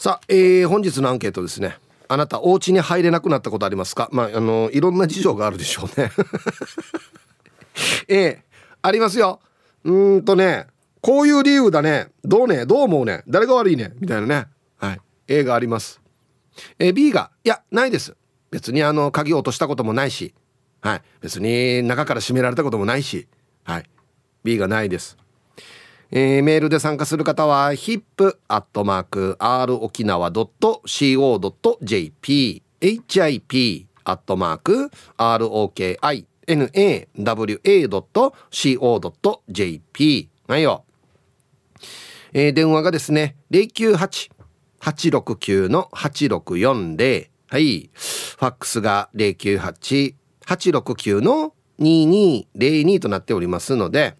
さあ、えー、本日のアンケートですね。あなたお家に入れなくなったことありますか？まああのいろんな事情があるでしょうね。ええありますよ。うんとねこういう理由だね。どうね？どう思うね？誰が悪いね？みたいなね。はい。A があります。え B がいやないです。別にあの鍵を落としたこともないし。はい。別に中から閉められたこともないし。はい。B がないです。えー、メールで参加する方は hip.r 沖縄 .co.jp hip アットマーク ROKINAWA.co.jp はいよ、えー、電話がですね098-869の8640はい。ファックスが098-869の2202となっておりますので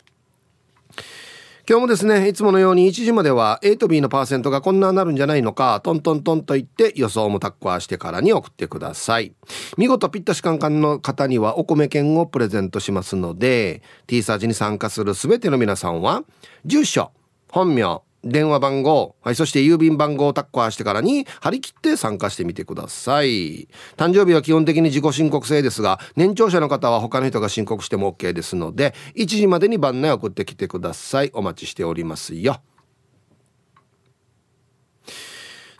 今日もですねいつものように1時までは A と B のパーセントがこんななるんじゃないのかトントントンと言って予想もタッコアしてからに送ってください。見事ぴったしカンカンの方にはお米券をプレゼントしますので T サージに参加する全ての皆さんは住所本名電話番号、はい、そして郵便番号をタッカーしてからに張り切って参加してみてください。誕生日は基本的に自己申告制ですが、年長者の方は他の人が申告しても OK ですので、1時までに番内送ってきてください。お待ちしておりますよ。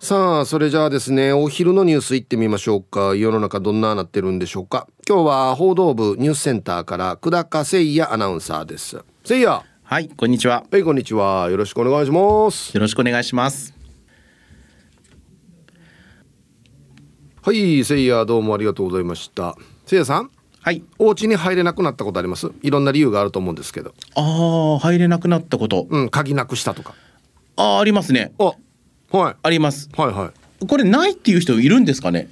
さあ、それじゃあですね、お昼のニュースいってみましょうか。世の中どんななってるんでしょうか。今日は報道部ニュースセンターから久高誠也アナウンサーです。誠也。はい、こんにちは。はい、こんにちは。よろしくお願いします。よろしくお願いします。はい、せいやどうもありがとうございました。せいやさん。はい。お家に入れなくなったことあります？いろんな理由があると思うんですけど。ああ、入れなくなったこと。うん、鍵なくしたとか。ああ、ありますね。あ、はい。あります。はいはい。これないっていう人いるんですかね？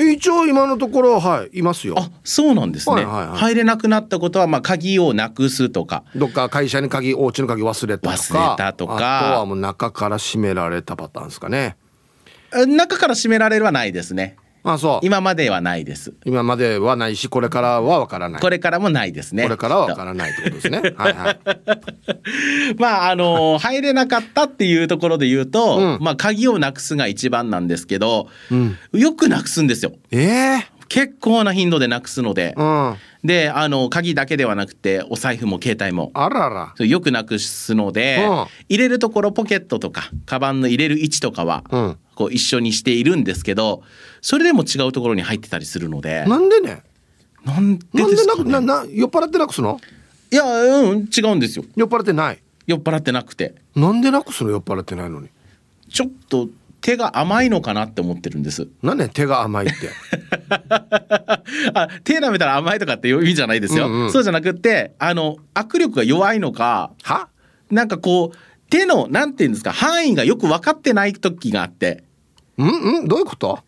一応今のところはいいますよ。あそうなんですね、はいはいはい、入れなくなったことはまあ鍵をなくすとか。どっか会社に鍵お家の鍵忘れたとか忘れたとか。あとはもう中から閉められたパターンですかね。中から閉められるはないですねあそう。今まではないです。今まではないしこれからはわからない。これからもないですね。これからはわからないってことですね。はいはい。まああの入れなかったっていうところで言うと、うん、まあ鍵をなくすが一番なんですけど、うん、よくなくすんですよ。ええー？結構な頻度でなくすので、うん、であの鍵だけではなくてお財布も携帯も。あらら。よくなくすので、うん、入れるところポケットとかカバンの入れる位置とかは、うん、こう一緒にしているんですけどそれでも違うところに入ってたりするので。なんでね？なんでですか、ね、なんでなな酔っ払ってなくすの？いやうん違うんですよ。酔っ払ってない？酔っ払ってなくて。なんでなくすの？酔っ払ってないのに。ちょっと手が甘いのかなって思ってるんです。なんで手が甘いって？あ手舐めたら甘いとかって意味じゃないですよ。うんうん、そうじゃなくてあの握力が弱いのかは？なんかこう手のなんていうんですか範囲がよく分かってない時があって。うん？うん？どういうこと？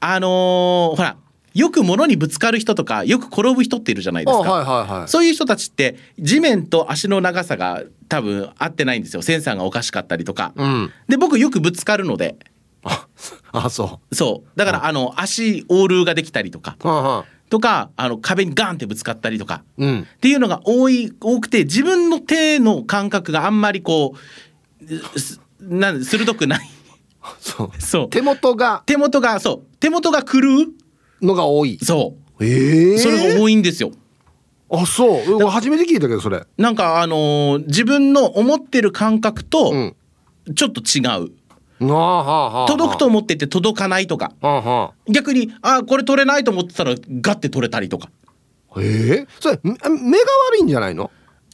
あのー、ほらよく物にぶつかる人とかよく転ぶ人っているじゃないですか、はいはいはい、そういう人たちって地面と足の長さが多分合ってないんですよ。センサーがおかしかったりとか、うん、で僕よくぶつかるので。ああそう。そう。だからあの足オールができたりとか、はとかあの壁にガンってぶつかったりとか、うん、っていうのが多い多くて自分の手の感覚があんまりこうなん鋭くない そう。そう。手元が手元がそう。手元が狂うのが多い。そう。ええー、それが多いんですよ。あそう。初めて聞いたけどそれ。なんかあのー、自分の思ってる感覚とちょっと違う、届くと思ってて届かないとか、逆にあこれ取れないと思ってたらガッて取れたりとか。ええー、それ目が悪いんじゃないの？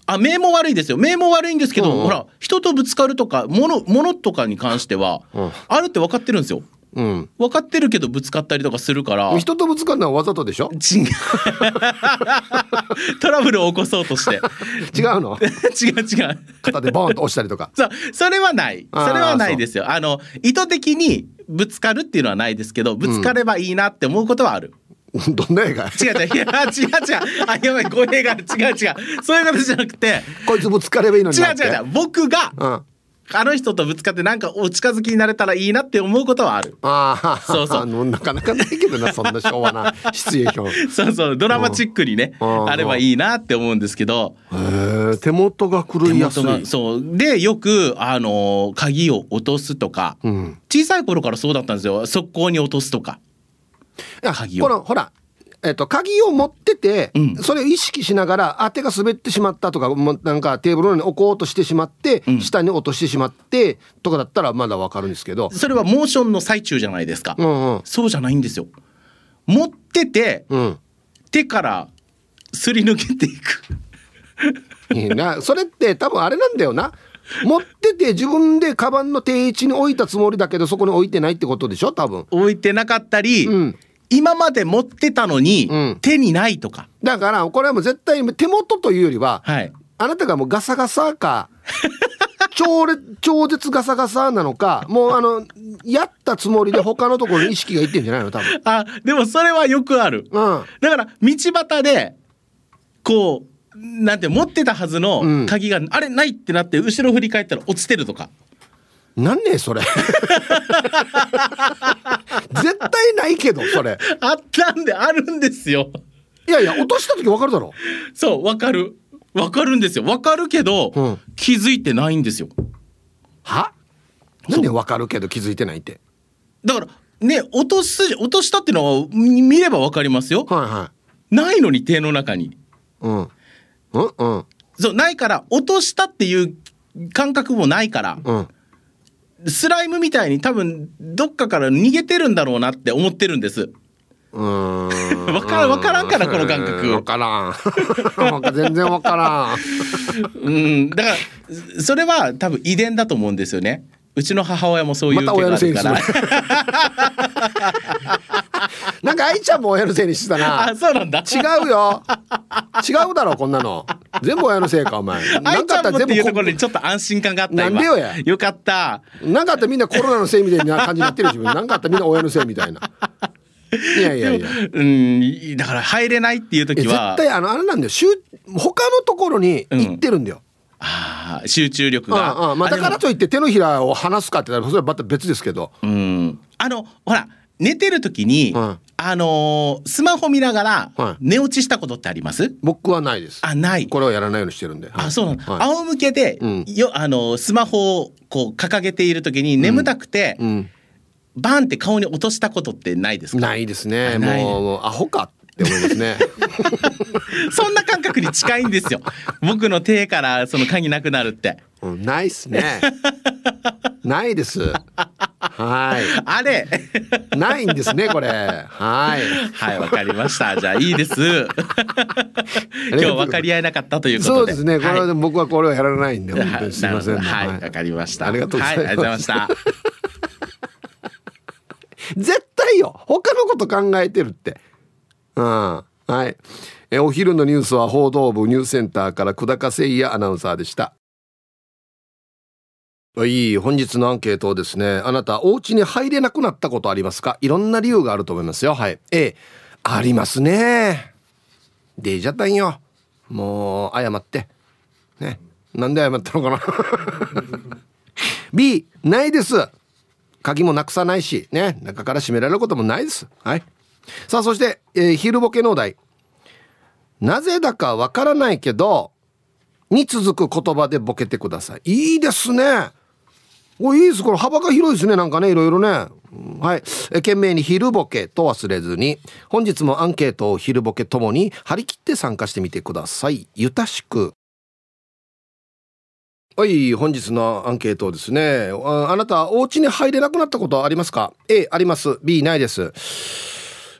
あ目も悪いですよ。目も悪いんですけど、うんうん、ほら人とぶつかるとか物物とかに関しては、うん、あるって分かってるんですよ。うん、分かってるけどぶつかったりとかするから。人とぶつかるのはわざとでしょ？違う。トラブルを起こそうとして。違うの？違う違う。肩でボンと押したりとか。そうそれはない。それはないですよ。あの意図的にぶつかるっていうのはないですけどぶつかればいいなって思うことはある、うん、どんな映画？違う違う。いや違う違う。あやばい。語弊が違う違う。そういうことじゃなくて。こいつぶつかればいいのに違う違う違う。僕が、うん。あの人とぶつかってなんかお近づきになれたらいいなって思うことはある。ああ、そうそう。なかなかないけどな、そんな昭和なシチュエーション。そうそう、ドラマチックにね、うん。あればいいなって思うんですけど、へえ手元が狂いやすい。がそう。で、よく、あのー鍵を落とすとか、うん。小さい頃からそうだったんですよ。速攻に落とすとか。鍵を。このほら、えっと鍵を持ってて、うん。それを意識しながらあ手が滑ってしまったとかもうなんかテーブルの上に置こうとしてしまって、うん。下に落としてしまってとかだったらまだわかるんですけど、それはモーションの最中じゃないですか。うんうん。そうじゃないんですよ。持ってて、うん。手からすり抜けていく。いいな。それって多分あれなんだよな。持ってて自分でカバンの定位置に置いたつもりだけどそこに置いてないってことでしょ多分。置いてなかったり、うん今まで持ってたのに、うん手にないとか。だからこれはもう絶対に手元というよりは、はい。あなたがもうガサガサか 超烈超絶ガサガサなのかもうあのやったつもりで他のところに意識がいってんじゃないの？多分あ、でもそれはよくある。うんだから道端でこうなんて持ってたはずうんの鍵が、あれないってなって後ろ振り返ったら落ちてるとかなんねえそれ。絶対ないけどそれ。あったんであるんですよ。いやいや落とした時わかるだろ。そうわかる。わかるんですよ。わかるけど、うん。気づいてないんですよ。は？なんでわかるけど気づいてないって？だからね落とす落としたっていうのは見見ればわかりますよ。はいはい。ないのに手の中に。うん。うんうん。そうないから落としたっていう感覚もないから。うんスライムみたいに多分どっかから逃げてるんだろうなって思ってるんです。うーん。わからんわからんからこの感覚。うんわからん。全然わからん。うん、だからそれは多分遺伝だと思うんですよね。うちの母親もそういうまた親のせいにする。ら。なんか愛ちゃんも親のせいにしてたな。あ、そうなんだ。違うよ。違うだろこんなの。全部親のせいかお前。なん愛ちゃんもっていうところこにちょっと安心感があったなんでよや。よかった。なんかあったらみんなコロナのせいみたいな感じになってる自分。なんかあったらみんな親のせいみたいな。いやいやいや。うん、だから入れないっていうえ時は、絶対あのあれなんだよ。集他のところに行ってるんだよ、あー集中力うんが。うん。まあ、だからあといって手のひらを離すかって言ったらそれはまた別ですけど。うん。あの、ほら、寝てる時に、うん。あのースマホ見ながらはい寝落ちしたことってあります？僕はないです。あ、ない。これをやらないようにしてるんで、はいあ、そうなの。はい。仰向けで、うん。よ、あの、スマホをこう掲げている時に眠たくて、うん、バンって顔に落としたことってないですか？ないですね。もうアホかって思いますね。そんな感覚に近いんですよ。僕の手からその鍵なくなるって。うんないっすね。ないです。はあれ。いないんですねこれ。はい。はい、わかりました。じゃあいいです。今日分かり合えなかったということで。そうですね。これは僕はこれをやらないんで本当にすいませんね。はい、わかりました。ありがとうございます。はありがとうございました。絶対よ。他のこと考えてるってうん。はい。えお昼のニュースは報道部ニュースセンターから久高誠也アナウンサーでした。はい本日のアンケートをですねあなたお家に入れなくなったことありますか？いろんな理由があると思いますよ。はい。A ありますね。でじゃったんよ。もう謝って。ね。なんで謝ったのかな？B ないです。鍵もなくさないし。ね。中から閉められることもないです。はい。さあそして、えー昼ボケのお題。なぜだかわからないけどに続く言葉でボケてください。いいですね。おいいです。これ幅が広いですね。なんかねいろいろね。はい。え懸命に昼ボケと忘れずに本日もアンケートを昼ボケともに張り切って参加してみてください。ゆたしく。はい、本日のアンケートですね。ああなた、お家に入れなくなったことありますか ?A、あります。B、ないです。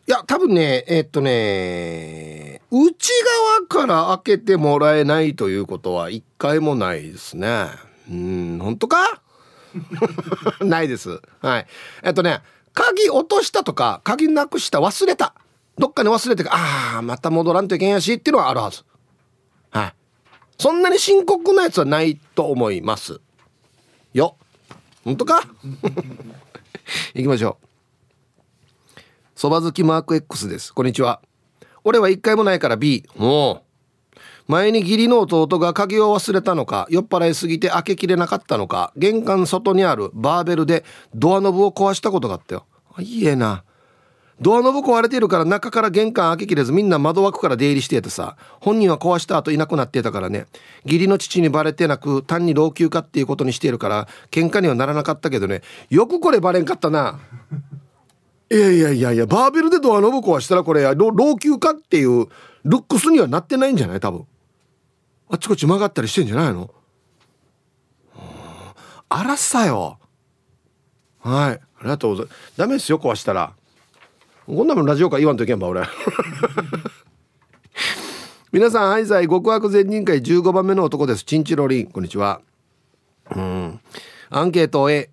いや、多分ね、えっとね、内側から開けてもらえないということは一回もないですね。うん、本当か？ないです。はい。えっとね、鍵落としたとか、鍵なくした、忘れた。どっかに忘れて、ああ、また戻らんといけんやしっていうのはあるはず。はい。そんなに深刻なやつはないと思います。よ。本当か？行きましょう。そば好きマーク X です。こんにちは。俺は一回もないから B。もう。前に義理の弟が鍵を忘れたのか酔っ払いすぎて開けきれなかったのか玄関外にあるバーベルでドアノブを壊したことがあったよいいえなドアノブ壊れているから中から玄関開けきれずみんな窓枠から出入りしててさ本人は壊した後いなくなってたからね義理の父にバレてなく単に老朽化っていうことにしているから喧嘩にはならなかったけどねよくこれバレんかったないやいやいやいやバーベルでドアノブ壊したらこれ老朽化っていうルックスにはなってないんじゃない？多分。あっちこっち曲がったりしてんじゃないの？あらさよ。はい。ありがとうございますダメですよ壊したら。こんなもんラジオか言わんといけんば俺。皆さん愛妻極悪善人会15番目の男です。チンチロリン。こんにちは。うん。アンケート A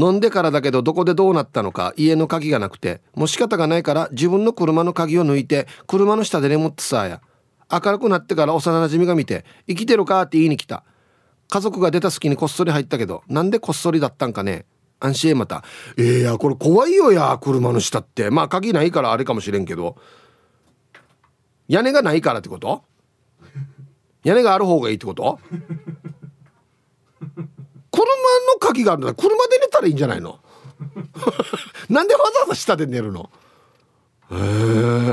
飲んでからだけどどこでどうなったのか家の鍵がなくてもう仕方がないから自分の車の鍵を抜いて車の下で眠ってさや。明るくなってから幼馴染が見て「生きてるか?」って言いに来た。家族が出た隙にこっそり入ったけどなんでこっそりだったんかね。安心へまた「えー、やこれ怖いよや車の下って。まあ鍵ないからあれかもしれんけど。屋根がないからってこと？屋根がある方がいいってこと？車の鍵があるんだ。車で寝たらいいんじゃないの？なんでわざわざ下で寝るの？へ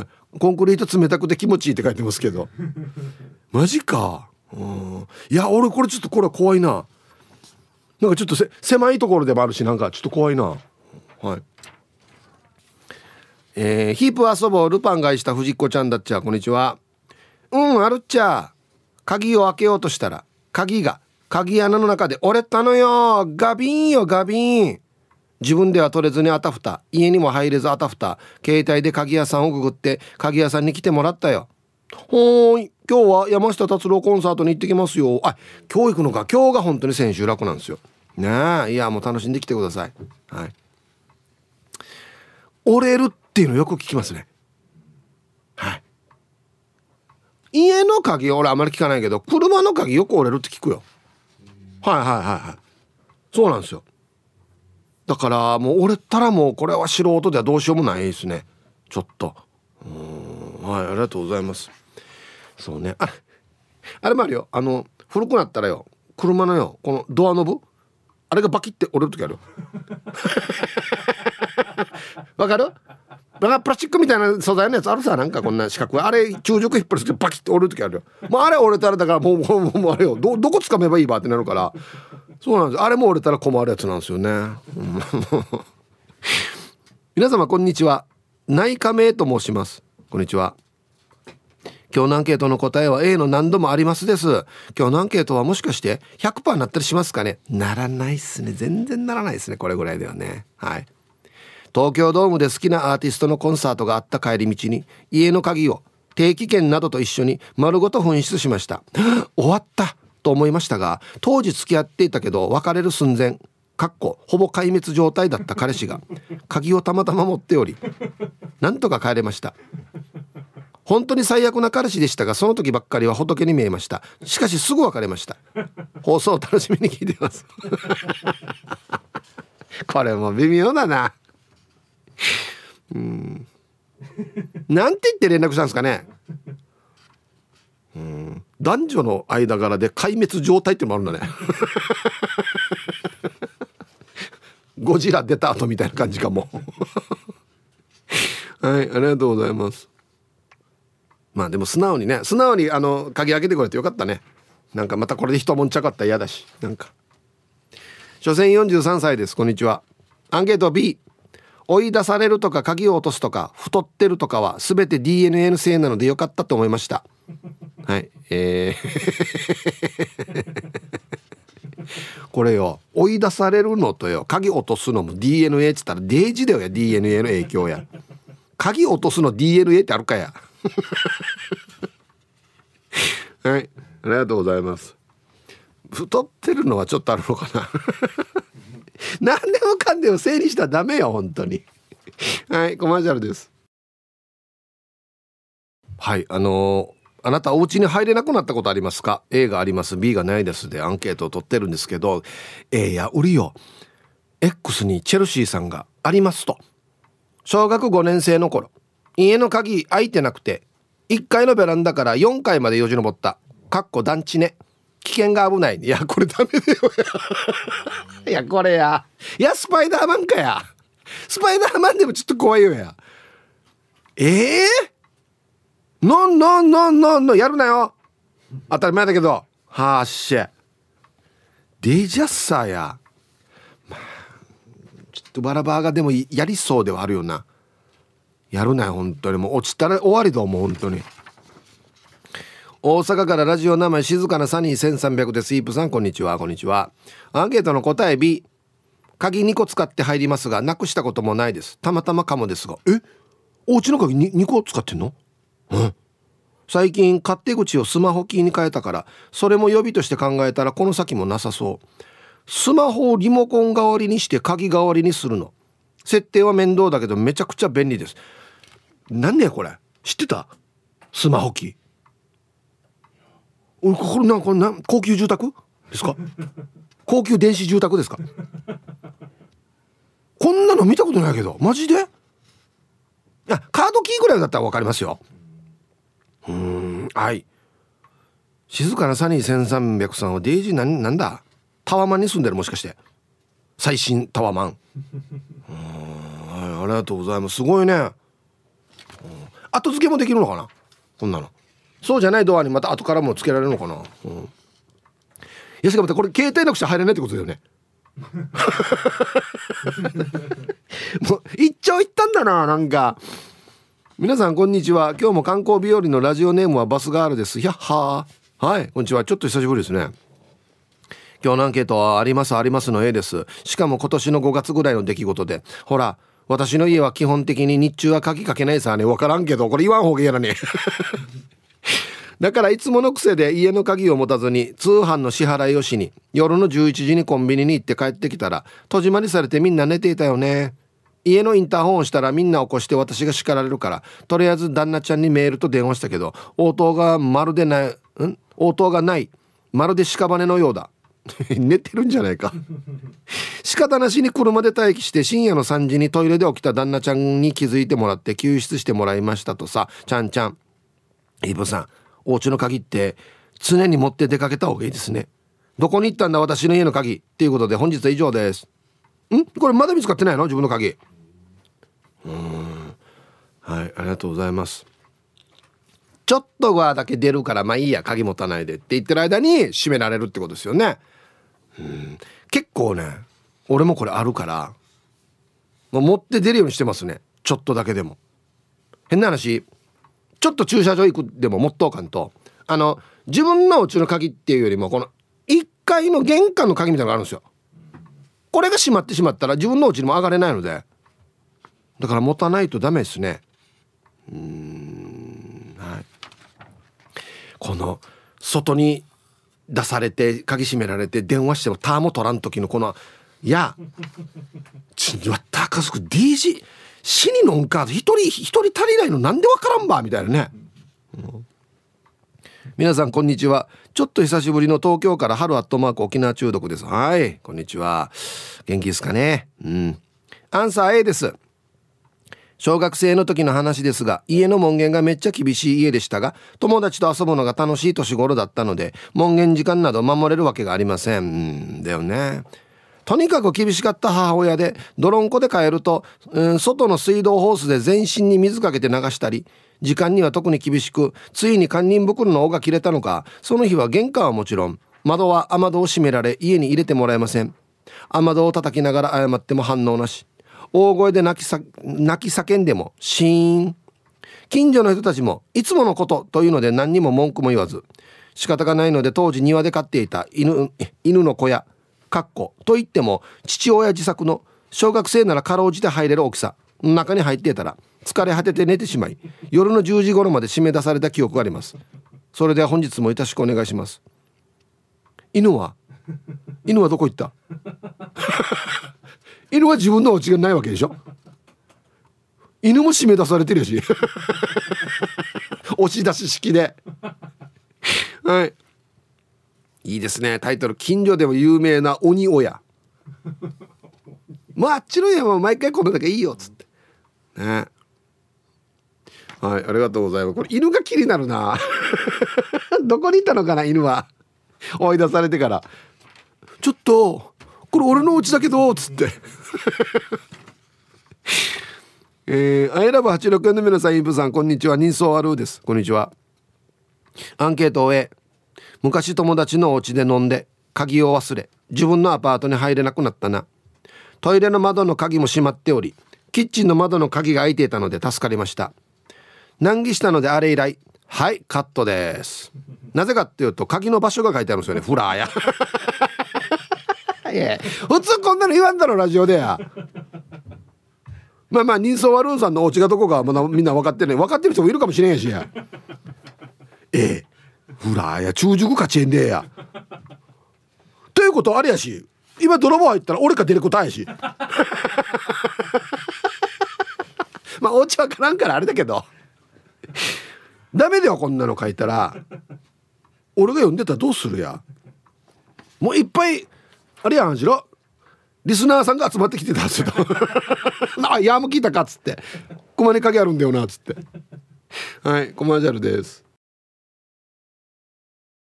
え。コンクリート冷たくて気持ちいいって書いてますけど。マジか。うん。いや俺これちょっとこれ怖いな。なんかちょっと狭いところでもあるしなんかちょっと怖いな。はい。えー、ヒープ遊ぼう。ルパン買いした藤子ちゃんだっちゃ。こんにちは。うんあるっちゃ。鍵を開けようとしたら鍵が鍵穴の中で折れたのよ。ガビンよガビン。自分では取れずにあたふた。家にも入れずあたふた。携帯で鍵屋さんをくぐって鍵屋さんに来てもらったよ。ほーい。今日は山下達郎コンサートに行ってきますよ。あ今日行くのか。今日が本当に千秋楽なんですよ。ねえ。いやもう楽しんできてください。はい。折れるっていうのよく聞きますね。はい。家の鍵俺あんまり聞かないけど車の鍵よく折れるって聞くよ。はいはいはいはい。そうなんですよ。だからもう折れたらもうこれは素人ではどうしようもないですね。ちょっと。うん。はいありがとうございます。そうね。あれあれもあるよ。あの古くなったらよ。車のよ。このドアノブ。あれがバキって折れる時ある わかる？だからプラスチックみたいな素材のやつあるさなんかこんな四角あれ中熟引っ張りしてバキって折る時あるよ。もうあれ折れたらだからもうもうもうあれよどどこ掴めばいいばってなるから。そうなんです。あれも折れたら困るやつなんですよね、皆様こんにちは。内科名と申します。こんにちは。今日のアンケートの答えは A の何度もありますです。今日のアンケートはもしかして100%なったりしますかね。ならないっすね。全然ならないですね。これぐらいではね。はい。東京ドームで好きなアーティストのコンサートがあった帰り道に家の鍵を定期券などと一緒に丸ごと紛失しました。終わったと思いましたが当時付き合っていたけど別れる寸前かっこほぼ壊滅状態だった彼氏が鍵をたまたま持っておりなんとか帰れました。本当に最悪な彼氏でしたがその時ばっかりは仏に見えました。しかしすぐ別れました。放送を楽しみに聞いてます。これも微妙だな。うん。なんて言って連絡したんですかね。うん。男女の間柄で壊滅状態ってのもあるんだね。ゴジラ出た後みたいな感じかも。はいありがとうございます。まあでも素直にね素直にあの鍵開けてくれてよかったね。なんかまたこれで人もんちゃかったら嫌だしなんか。所詮43歳ですこんにちは。アンケート B 追い出されるとか鍵を落とすとか太ってるとかは全て DNA のせいなのでよかったと思いました。はい。えー。これよ。追い出されるのとよ。鍵落とすのも DNA っつったらデージだよや DNA の影響や。鍵落とすの DNA ってあるかや。はい。ありがとうございます。太ってるのはちょっとあるのかな。何でもかんでも整理したらダメよ本当に。はいコマーシャルです。はいあのーあなたお家に入れなくなったことありますか ?A があります。B がないですでアンケートを取ってるんですけど A や売りよ。X にチェルシーさんがありますと。小学5年生の頃。家の鍵開いてなくて1階のベランダから4階までよじ登った。かっこ団地ね。危険が危ない。いやこれダメだよ。いやこれや。いやスパイダーマンかや。スパイダーマンでもちょっと怖いよや。ええー、のんのんのんのんのやるなよ。当たり前だけど。はっしゃ。デジャッサーや、まあ、ちょっとバラバーがでもやりそうではあるよな。やるなよ本当に。もう落ちたら終わりだもう本当に大阪からラジオ名前静かなサニー1300です。イープさんこんにちは。こんにちは。アンケートの答え B 鍵2個使って入りますがなくしたこともないです。たまたまかもですが。え？お家の鍵 2, 2個使ってんの？うん最近勝手口をスマホキーに変えたからそれも予備として考えたらこの先もなさそう。スマホをリモコン代わりにして鍵代わりにするの。設定は面倒だけどめちゃくちゃ便利です。何ねこれ。知ってた？スマホキー。俺これなんかな高級住宅？ですか？高級電子住宅ですか？こんなの見たことないけどマジで？いやカードキーぐらいだったら分かりますよ。うんはい。静かなサニー1300さんはデイジーなんなんだ？タワマンに住んでるもしかして。最新タワマン。うんはいありがとうございます。すごいね。後付けもできるのかな？こんなの。そうじゃないドアにまた後からもつけられるのかな？うん。いやしかもこれ携帯なくちゃ入れないってことだよね？もう一長一短だななんか。皆さんこんにちは。今日も観光日和のラジオネームはバスガールです。ひゃっはー。はいこんにちは。ちょっと久しぶりですね。今日のアンケートはありますありますの A です。しかも今年の5月ぐらいの出来事で。ほら私の家は基本的に日中は鍵かけないさね。分からんけどこれ言わん方がいいやらね だからいつもの癖で家の鍵を持たずに通販の支払いをしに夜の11時にコンビニに行って帰ってきたら戸締まりされてみんな寝ていたよね。家のインターホンをしたらみんな起こして私が叱られるからとりあえず旦那ちゃんにメールと電話したけど応答がまるでないん？応答がないまるで屍のようだ。寝てるんじゃないか。仕方なしに車で待機して深夜の3時にトイレで起きた旦那ちゃんに気づいてもらって救出してもらいましたとさちゃんちゃん。イブさんお家の鍵って常に持って出かけた方がいいですね。どこに行ったんだ私の家の鍵っていうことで本日は以上です。ん？これまだ見つかってないの？自分の鍵。うん。はいありがとうございます。ちょっとはだけ出るからまあいいや鍵持たないでって言ってる間に閉められるってことですよね。うん。結構ね俺もこれあるからもう持って出るようにしてますね。ちょっとだけでも。変な話ちょっと駐車場行くでも持っとうかんと。あの自分のうちの鍵っていうよりもこの1階の玄関の鍵みたいなのがあるんですよ。これが閉まってしまったら自分のうちにも上がれないので。だから持たないとダメですね。うんはい。この外に出されて鍵閉められて電話してもターも取らん時のこの「いやちわったかすく DG 死にのんか一人一人足りないのなんでわからんば」みたいなね、うん、皆さんこんにちは。ちょっと久しぶりの東京から春アットマーク沖縄中毒です。はい。こんにちは。元気ですかね？うん。アンサー A です。小学生の時の話ですが家の門限がめっちゃ厳しい家でしたが友達と遊ぶのが楽しい年頃だったので門限時間など守れるわけがありません。うん。だよね。とにかく厳しかった母親で泥んこで帰ると、うん、外の水道ホースで全身に水かけて流したり時間には特に厳しくついに堪忍袋の尾が切れたのかその日は玄関はもちろん窓は雨戸を閉められ家に入れてもらえません。雨戸を叩きながら謝っても反応なし。大声で泣きさ泣き叫んでもシーン。近所の人たちもいつものことというので何にも文句も言わず仕方がないので当時庭で飼っていた犬犬の小屋かっこと言っても父親自作の小学生ならかろうじて入れる大きさ中に入っていたら疲れ果てて寝てしまい夜の10時頃まで締め出された記憶があります。それでは本日もよろしくお願いします。犬は？犬はどこ行った？犬は自分のお家がないわけでしょ？犬も締め出されてるし。押し出し式で。はい。いいですね。タイトル近所でも有名な鬼親。まああっちの家は毎回このだけいいよっつって。ね。はいありがとうございます。これ犬が気になるな。どこにいたのかな犬は。追い出されてから。ちょっとこれ俺の家だけどつって。えー、アイラブ864の皆さんイブさんこんにちは。人相あるです。こんにちは。アンケートを終え昔友達のお家で飲んで鍵を忘れ自分のアパートに入れなくなったな。トイレの窓の鍵も閉まっておりキッチンの窓の鍵が開いていたので助かりました。難儀したのであれ以来はいカットです。なぜかっていうと鍵の場所が書いてあるんですよね フラーや。普通こんなの言わんだろラジオでやまあまあ人相悪うさんのお家がどこかまだみんな分かってね分かってる人もいるかもしれんしや。ええフラーや中熟かチェンでや。ということあれやし今泥棒入ったら俺か出ることやし。まあお家わからんからあれだけど。ダメだよこんなの書いたら。俺が読んでたらどうするや。もういっぱいあれやんしろリスナーさんが集まってきてたんすよ。あやも聞いたかっつって。駒に鍵あるんだよなっつって。はいコマージャルです。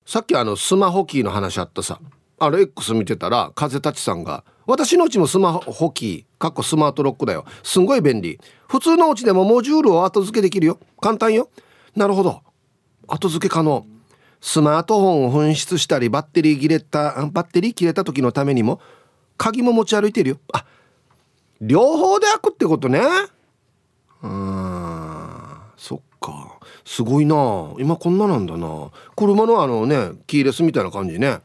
さっきあのスマホキーの話あったさ。あれ X 見てたら風立さんが「私のうちもスマホキーかっこスマートロックだよ。すんごい便利。普通のうちでもモジュールを後付けできるよ。簡単よ。なるほど。後付け可能。スマートフォンを紛失したりバッテリー切れたバッテリー切れた時のためにも鍵も持ち歩いてるよ。あ両方で開くってことね。うんそっか。すごいな。今こんななんだな。車のあのねキーレスみたいな感じね。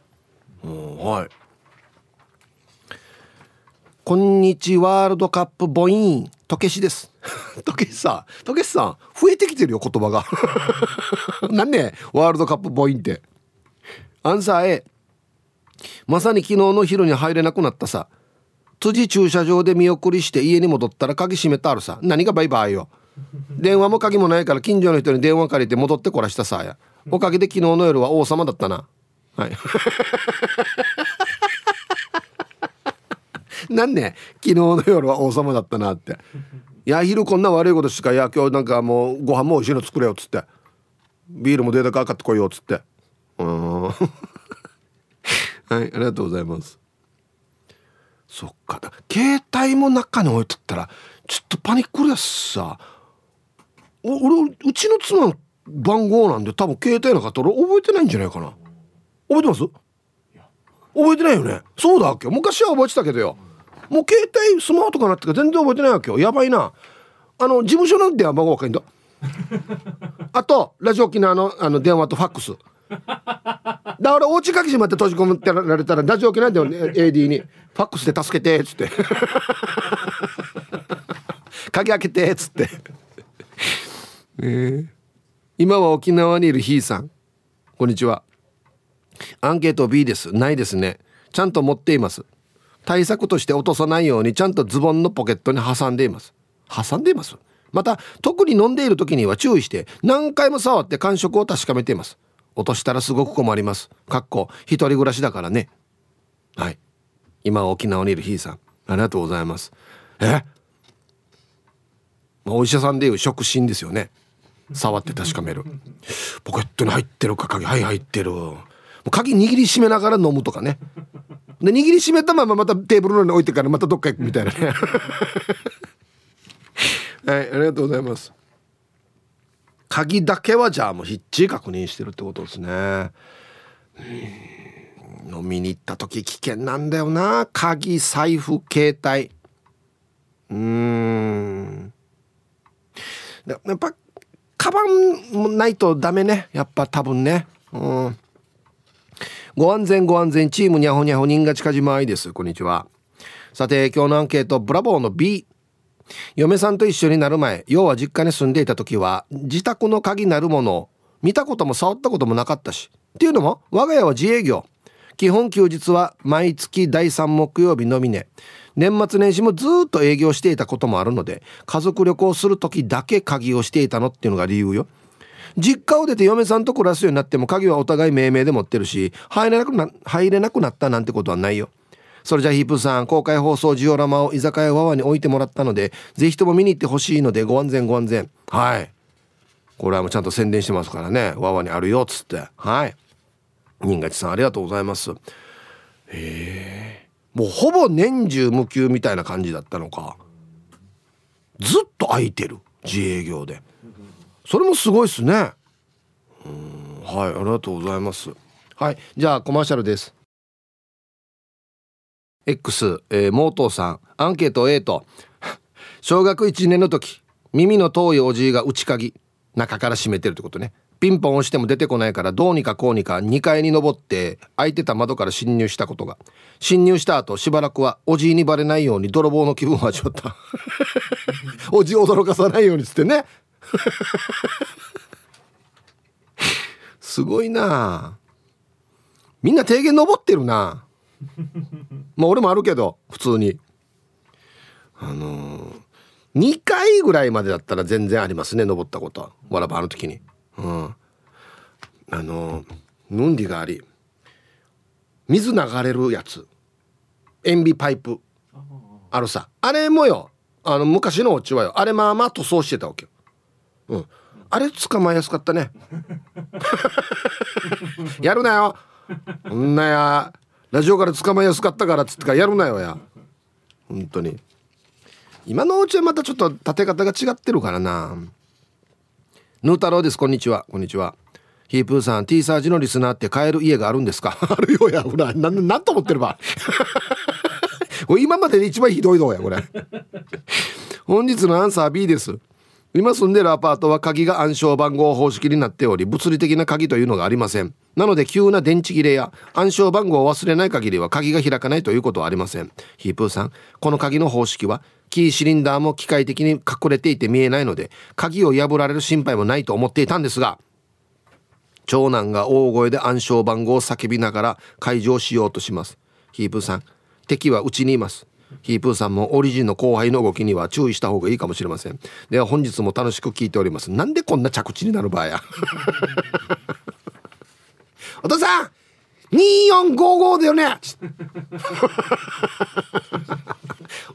うんはい。こんにちワールドカップボイン。とけしです。とけしさん。とけしさん増えてきてるよ言葉が。なんねワールドカップボインって。アンサー A まさに昨日の昼に入れなくなったさ。辻駐車場で見送りして家に戻ったら鍵閉めてあるさ。何がバイバイよ。電話も鍵もないから近所の人に電話借りて戻ってこらしたさや。おかげで昨日の夜は王様だったな。はい。なんね昨日の夜は王様だったなって。いや昼こんな悪いことしかいや今日なんかもうご飯も美味しいの作れよっつって。ビールもデータかかってこいよっつって。うん。はいありがとうございます。そっか。携帯も中に置いとったらちょっとパニックるやつさ。俺うちの妻の番号なんで多分携帯なかったら覚えてないんじゃないかな。覚えてます？覚えてないよね。そうだっけ？昔は覚えてたけどよ。もう携帯スマホとかなってか全然覚えてないわけよ。やばいな。あの事務所の電話番号わかんだ。あとラジオ沖縄のあの電話とファックス。だからお家鍵閉まって閉じ込めてられたらラジオ沖縄で、ね、AD に「ファックスで助けて」っつって「鍵開けて」っつって。えー、今は沖縄にいるひーさん。こんにちは。アンケート B です。ないですね。ちゃんと持っています。対策として落とさないようにちゃんとズボンのポケットに挟んでいます。挟んでいます？また特に飲んでいる時には注意して何回も触って感触を確かめています。落としたらすごく困ります。かっこ一人暮らしだからね。はい。今沖縄にいるひーさん。ありがとうございます。え？ま、お医者さんでいう触診ですよね。触って確かめる。ポケットに入ってるか鍵。はい入ってる。鍵握りしめながら飲むとかね。で握りしめたまままたテーブルの上に置いてからまたどっか行くみたいなね。はいありがとうございます。鍵だけはじゃあもうひっちり確認してるってことですね。飲みに行った時危険なんだよな。鍵財布携帯。うん。やっぱカバンもないとダメね。やっぱ多分ね。うん。ご安全ご安全チームにゃほにゃほ人が近島愛です。こんにちは。さて今日のアンケートブラボーの B 嫁さんと一緒になる前要は実家に住んでいた時は自宅の鍵なるものを見たことも触ったこともなかったしっていうのも我が家は自営業。基本休日は毎月第3木曜日のみね。年末年始もずっと営業していたこともあるので家族旅行する時だけ鍵をしていたのっていうのが理由よ。実家を出て嫁さんと暮らすようになっても鍵はお互い命名で持ってるし入れなくな入れなくなったなんてことはないよ。それじゃヒープさん公開放送ジオラマを居酒屋わわに置いてもらったのでぜひとも見に行ってほしいのでご安全ご安全。はい。これはもうちゃんと宣伝してますからね。わわにあるよっつって。はい。新勝さんありがとうございます。へえもうほぼ年中無休みたいな感じだったのか。ずっと空いてる。自営業で。それもすごいっすね。うん。はいありがとうございます。はいじゃあコマーシャルです。X、えー、モートーさんアンケート A と小学1年の時耳の遠いおじいが内鍵中から閉めてるってことね。ピンポン押しても出てこないからどうにかこうにか2階に登って開いてた窓から侵入したことが。侵入した後しばらくはおじいにバレないように泥棒の気分を味わった。おじい驚かさないようにつってね。すごいな。みんな低原登ってるな。まあ俺もあるけど普通に。あのー、2回ぐらいまでだったら全然ありますね登ったことわらばあの時にうん。あのヌンディがあり水流れるやつ。塩ビパイプ。あるさ。あれもよ。あの昔のお家はよ。あれまあまあ塗装してたわけよ。うん。あれ捕まえやすかったね。やるなよ。そんなやラジオから捕まえやすかったからっつってかやるなよや。本当に。今のお家はまたちょっと建て方が違ってるからな。ヌー太郎です。こんにちは。こんにちは。ヒープーさん T サージのリスナーって買える家があるんですか？あるよやほら。ななんと思ってれば。今までで一番ひどいのやこれ。本日のアンサー B です。今住んでるアパートは鍵が暗証番号方式になっており物理的な鍵というのがありません。なので急な電池切れや暗証番号を忘れない限りは鍵が開かないということはありません。ヒープーさんこの鍵の方式はキーシリンダーも機械的に隠れていて見えないので鍵を破られる心配もないと思っていたんですが長男が大声で暗証番号を叫びながら解錠しようとします。ヒープーさん敵はうちにいます。ヒープーさんもオリジンの後輩の動きには注意した方がいいかもしれません。では本日も楽しく聞いております。なんでこんな着地になる場合や。お父さん！2455だよね。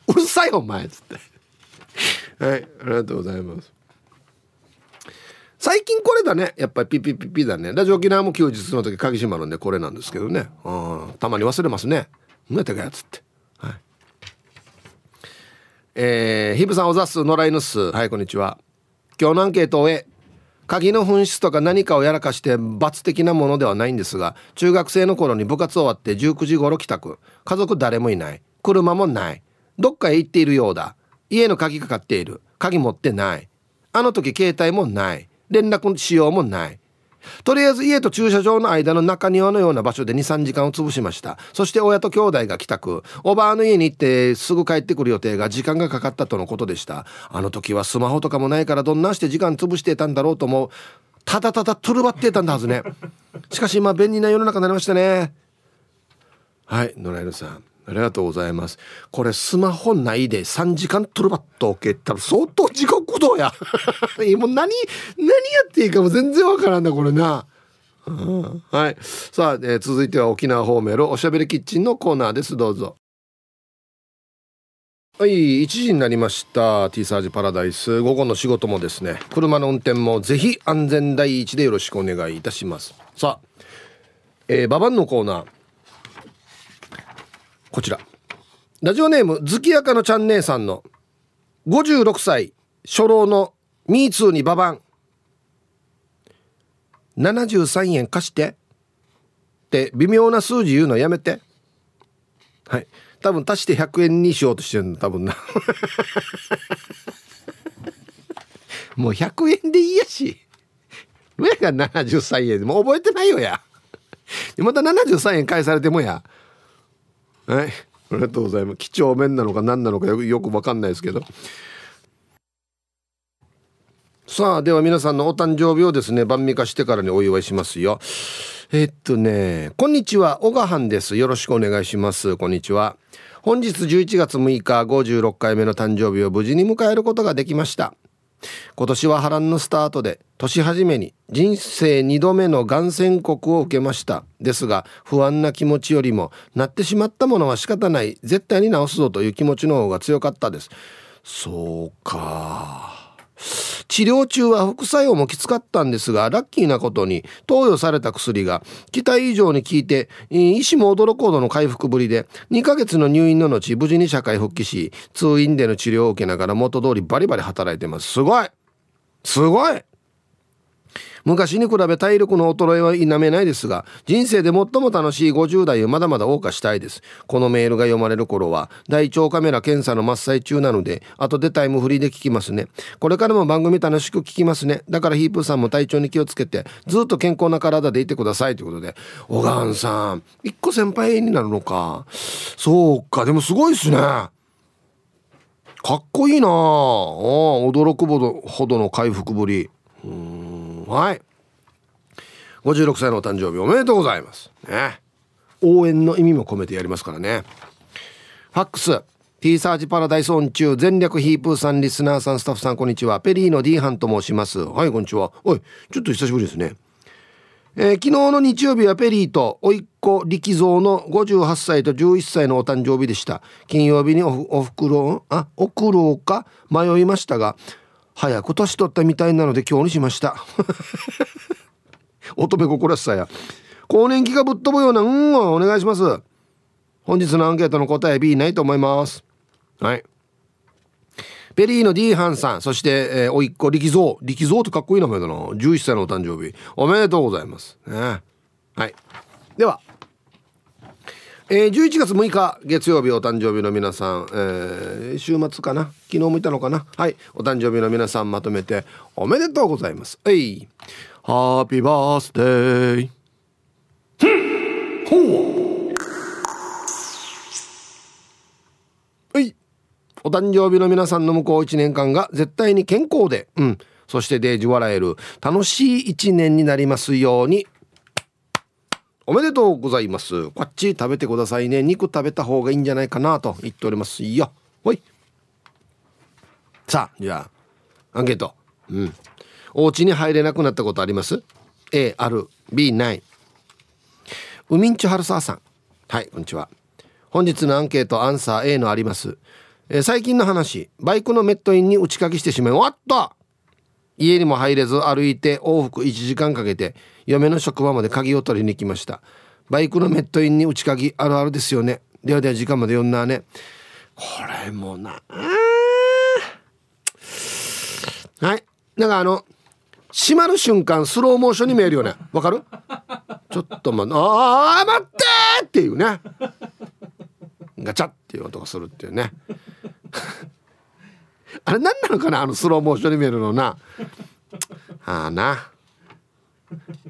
うるさいお前っつって。はいありがとうございます。最近これだね。やっぱりピピピピだね。ラジオ沖縄も休日の時鍵閉まるんでこれなんですけどね。うんたまに忘れますね。何やったかやつって。はい。えー、ヒブさんおざす野良犬っす。はいこんにちは。今日のアンケートを終え鍵の紛失とか何かをやらかして罰的なものではないんですが中学生の頃に部活終わって19時頃帰宅。家族誰もいない。車もない。どっかへ行っているようだ。家の鍵かかっている。鍵持ってない。あの時携帯もない。連絡しようもない。とりあえず家と駐車場の間の中庭のような場所で23時間を潰しました。そして親と兄弟が帰宅。おばあの家に行ってすぐ帰ってくる予定が時間がかかったとのことでした。あの時はスマホとかもないからどんなして時間潰してたんだろうと思う。ただただトルバってたんだはずねしかし今便利な世の中になりましたねはい野良犬さんありがとうございます。これスマホないで3時間トルバット受けたら相当地獄道や。もう何、何やっていいかも全然わからんな、これな。うん、はい。さあ、えー、続いては沖縄方面のおしゃべりキッチンのコーナーです。どうぞ。はい、1時になりました。T サージパラダイス。午後の仕事もですね、車の運転もぜひ安全第一でよろしくお願いいたします。さあ、えー、ババンのコーナー。こちら。ラジオネーム月やかのちゃん姉さんの56歳初老のミーツーにババン。73円貸して。って微妙な数字言うのやめて。はい。多分足して100円にしようとしてるの多分な。もう100円でいいやし。上が73円。もう覚えてないよや。また73円返されてもや。はい。ありがとうございます。几帳面なのか何なのかよくよく分かんないですけど。さあでは皆さんのお誕生日をですね晩味化してからにお祝いしますよ。えっとねこんにちは小川藩です。よろしくお願いします。こんにちは。本日11月6日56回目の誕生日を無事に迎えることができました。今年は波乱のスタートで年初めに人生2度目のがん宣告を受けました。ですが不安な気持ちよりもなってしまったものは仕方ない。絶対に治すぞという気持ちの方が強かったです。そうか。治療中は副作用もきつかったんですがラッキーなことに投与された薬が期待以上に効いて医師も驚くほどの回復ぶりで2ヶ月の入院の後無事に社会復帰し通院での治療を受けながら元通りバリバリ働いてます。すごい！すごい！昔に比べ体力の衰えは否めないですが人生で最も楽しい50代をまだまだ謳歌したいです。このメールが読まれる頃は大腸カメラ検査の真っ最中なので後でタイムフリーで聞きますね。これからも番組楽しく聞きますね。だからヒープーさんも体調に気をつけてずっと健康な体でいてくださいということで。小川さん一個先輩になるのか。そうかでもすごいっすね。かっこいいなあ驚くほどの回復ぶり。うん。はい。56歳のお誕生日おめでとうございます。ね。応援の意味も込めてやりますからね。ファックス。T サージパラダイスオン中。全力ヒープーさんリスナーさんスタッフさんこんにちは。ペリーの D ハンと申します。はいこんにちは。おいちょっと久しぶりですね。えー、昨日の日曜日はペリーと甥っ子力蔵の58歳と11歳のお誕生日でした。金曜日におおふくろあ送ろうか迷いましたが早く年取ったみたいなので今日にしました。乙女心さや。更年期がぶっ飛ぶようなうんお願いします。本日のアンケートの答え B ないと思います。はい。ペリーの D ハンさんそして、えー、おいっ子力蔵。力蔵ってかっこいい名前だな。11歳のお誕生日。おめでとうございます。ね。はい。ではえー、11月6日月曜日お誕生日の皆さん、えー、週末かな？昨日もいたのかな？はい。お誕生日の皆さんまとめておめでとうございます。はい。ハッピーバースデーほはい。お誕生日の皆さんの向こう1年間が絶対に健康でうん。そしてデージ笑える楽しい1年になりますようにおめでとうございます。こっち食べてくださいね。肉食べた方がいいんじゃないかなと言っておりますよ。ほい。さあ、じゃあ、アンケート。うん。お家に入れなくなったことあります ?A、ある。B、ない。ウミンチュハルサーさん。はい、こんにちは。本日のアンケート、アンサー A のあります。え、最近の話、バイクのメットインに打ち掛けしてしまい、おっと家にも入れず歩いて往復1時間かけて嫁の職場まで鍵を取りに来ました。バイクのメットインに内鍵あるあるですよね。ではでは時間まで読んだね。これもな。はい。なんかあの閉まる瞬間スローモーションに見えるよね。わかる？ちょっとまああ待ってっていうね。ガチャっていう音がするっていうね。あれ何なのかな？あのスローモーションに見えるのな。ああな。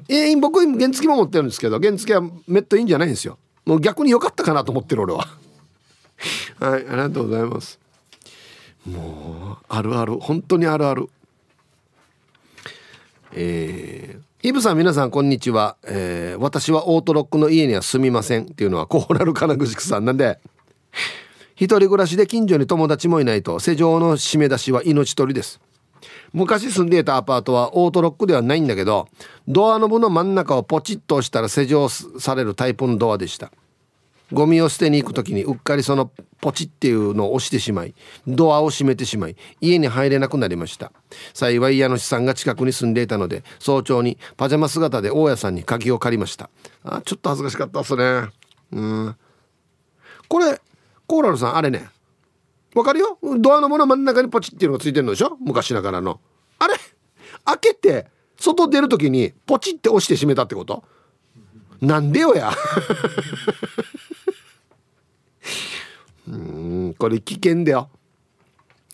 えー、僕原付も持ってるんですけど原付はメットいいんじゃないんですよ。もう逆に良かったかなと思ってる俺は。はいありがとうございます。もうあるある。本当にあるある。えー、イブさん皆さんこんにちは、えー、私はオートロックの家には住みませんっていうのはコーラル金具宿さんなんで一人暮らしで近所に友達もいないと施錠の締め出しは命取りです。昔住んでいたアパートはオートロックではないんだけどドアノブの真ん中をポチッと押したら施錠されるタイプのドアでした。ゴミを捨てに行く時にうっかりそのポチっていうのを押してしまいドアを閉めてしまい家に入れなくなりました。幸い家主さんが近くに住んでいたので早朝にパジャマ姿で大家さんに鍵を借りました。あちょっと恥ずかしかったっすね。うん。これコーラルさんあれね。わかるよ？ドアのもの真ん中にポチっていうのがついてるのでしょ？昔ながらの。あれ？開けて外出る時にポチって押して閉めたってこと？なんでよや？うんこれ危険だよ。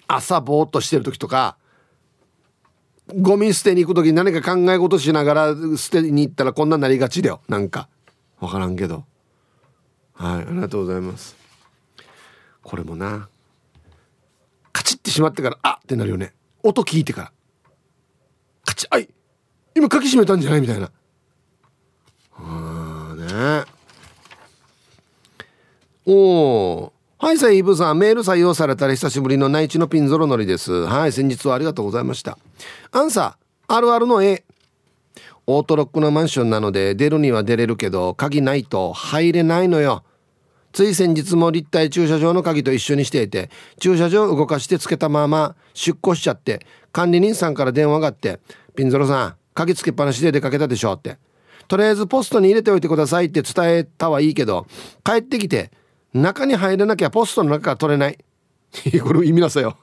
朝ぼーっとしてる時とかゴミ捨てに行く時に何か考え事しながら捨てに行ったらこんなになりがちだよ。なんか。分からんけど。はいありがとうございます。これもな。カチッてしまってからあってなるよね。音聞いてから。カチッあい今鍵閉めたんじゃない？みたいな。あね。おおはいさイブさんメール採用されたら久しぶりの内地のピンゾロ乗りです。はい先日はありがとうございました。アンサーあるあるの A オートロックのマンションなので出るには出れるけど鍵ないと入れないのよ。つい先日も立体駐車場の鍵と一緒にしていて駐車場を動かしてつけたまま出庫しちゃって管理人さんから電話があって「ピンゾロさん鍵つけっぱなしで出かけたでしょ」って「とりあえずポストに入れておいてください」って伝えたはいいけど帰ってきて中に入らなきゃポストの中から取れない これ意味なさよ。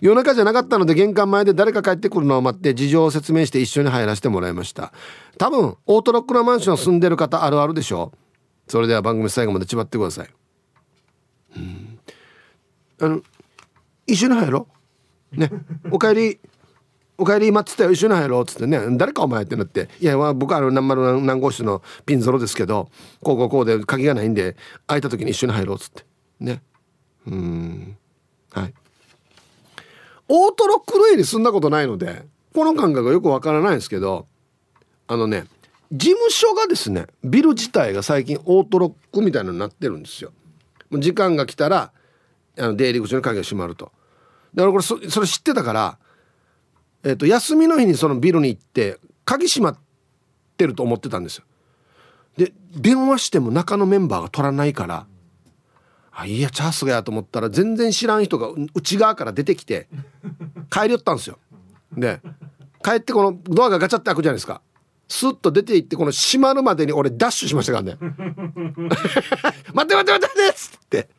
夜中じゃなかったので玄関前で誰か帰ってくるのを待って事情を説明して一緒に入らせてもらいました。多分オートロックのマンション住んでる方あるあるでしょそれでは番組最後までちばってください。うん。あの一緒に入ろう。ね。おかえりおかえり待ってたよ。一緒に入ろうっつってね。誰かお前ってなって。いや僕はあの何丸何号室のピンゾロですけどこうこうこうで鍵がないんで空いた時に一緒に入ろうっつって。ね。うん。はい。オートロックの家に住んだことないのでこの感覚がよくわからないんですけどあのね事務所がですねビル自体が最近オートロックみたいなのになってるんですよ。時間が来たらあの出入り口の鍵が閉まると。だからこれそれ知ってたからえーと、休みの日にそのビルに行って鍵閉まってると思ってたんですよ。で電話しても中のメンバーが取らないからあいやチャンスがやと思ったら全然知らん人が内側から出てきて帰り寄ったんですよ。で帰ってこのドアがガチャって開くじゃないですか。スッと出て行ってこの閉まるまでに俺ダッシュしましたからね。待って待って待ってっつって。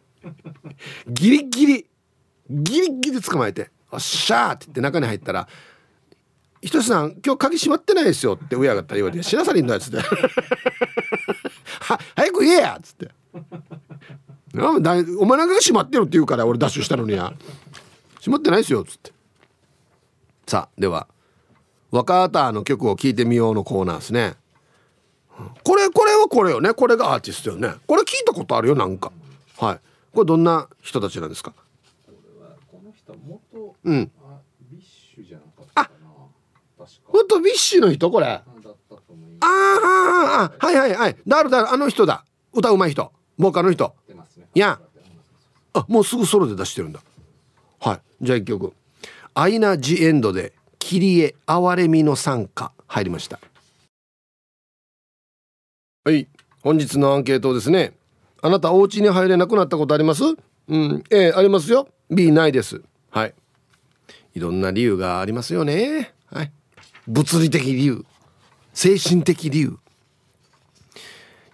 ギリギリギリギリ捕まえて「おっしゃー」って言って中に入ったらひとしさん今日鍵閉まってないですよって親がったら言われて「しなさりんだ」っつって。は「早く言えや」っつって「お前なんかが閉まってるって言うから俺ダッシュしたのにや。閉まってないですよ」っつって。さあでは若田の曲を聴いてみようのコーナーですね。これこれはこれよね。これがアーティストよね。これ聞いたことあるよなんか。はい。これどんな人たちなんですか？これはこの人元うん。 BiSHじゃなかったかな。ほんと BiSHの人これ。ああはいはいはい。だるだるあの人だ。歌うまい人。ボーカルの人。いや。あもうすぐソロで出してるんだ。はい。じゃあ一曲。アイナ・ジ・エンドで「キリエ哀れみの参加」入りました。はい。本日のアンケートですね。あなたお家に入れなくなったことあります？うん。A ありますよ。B ないです。はい。いろんな理由がありますよね。はい。物理的理由。精神的理由。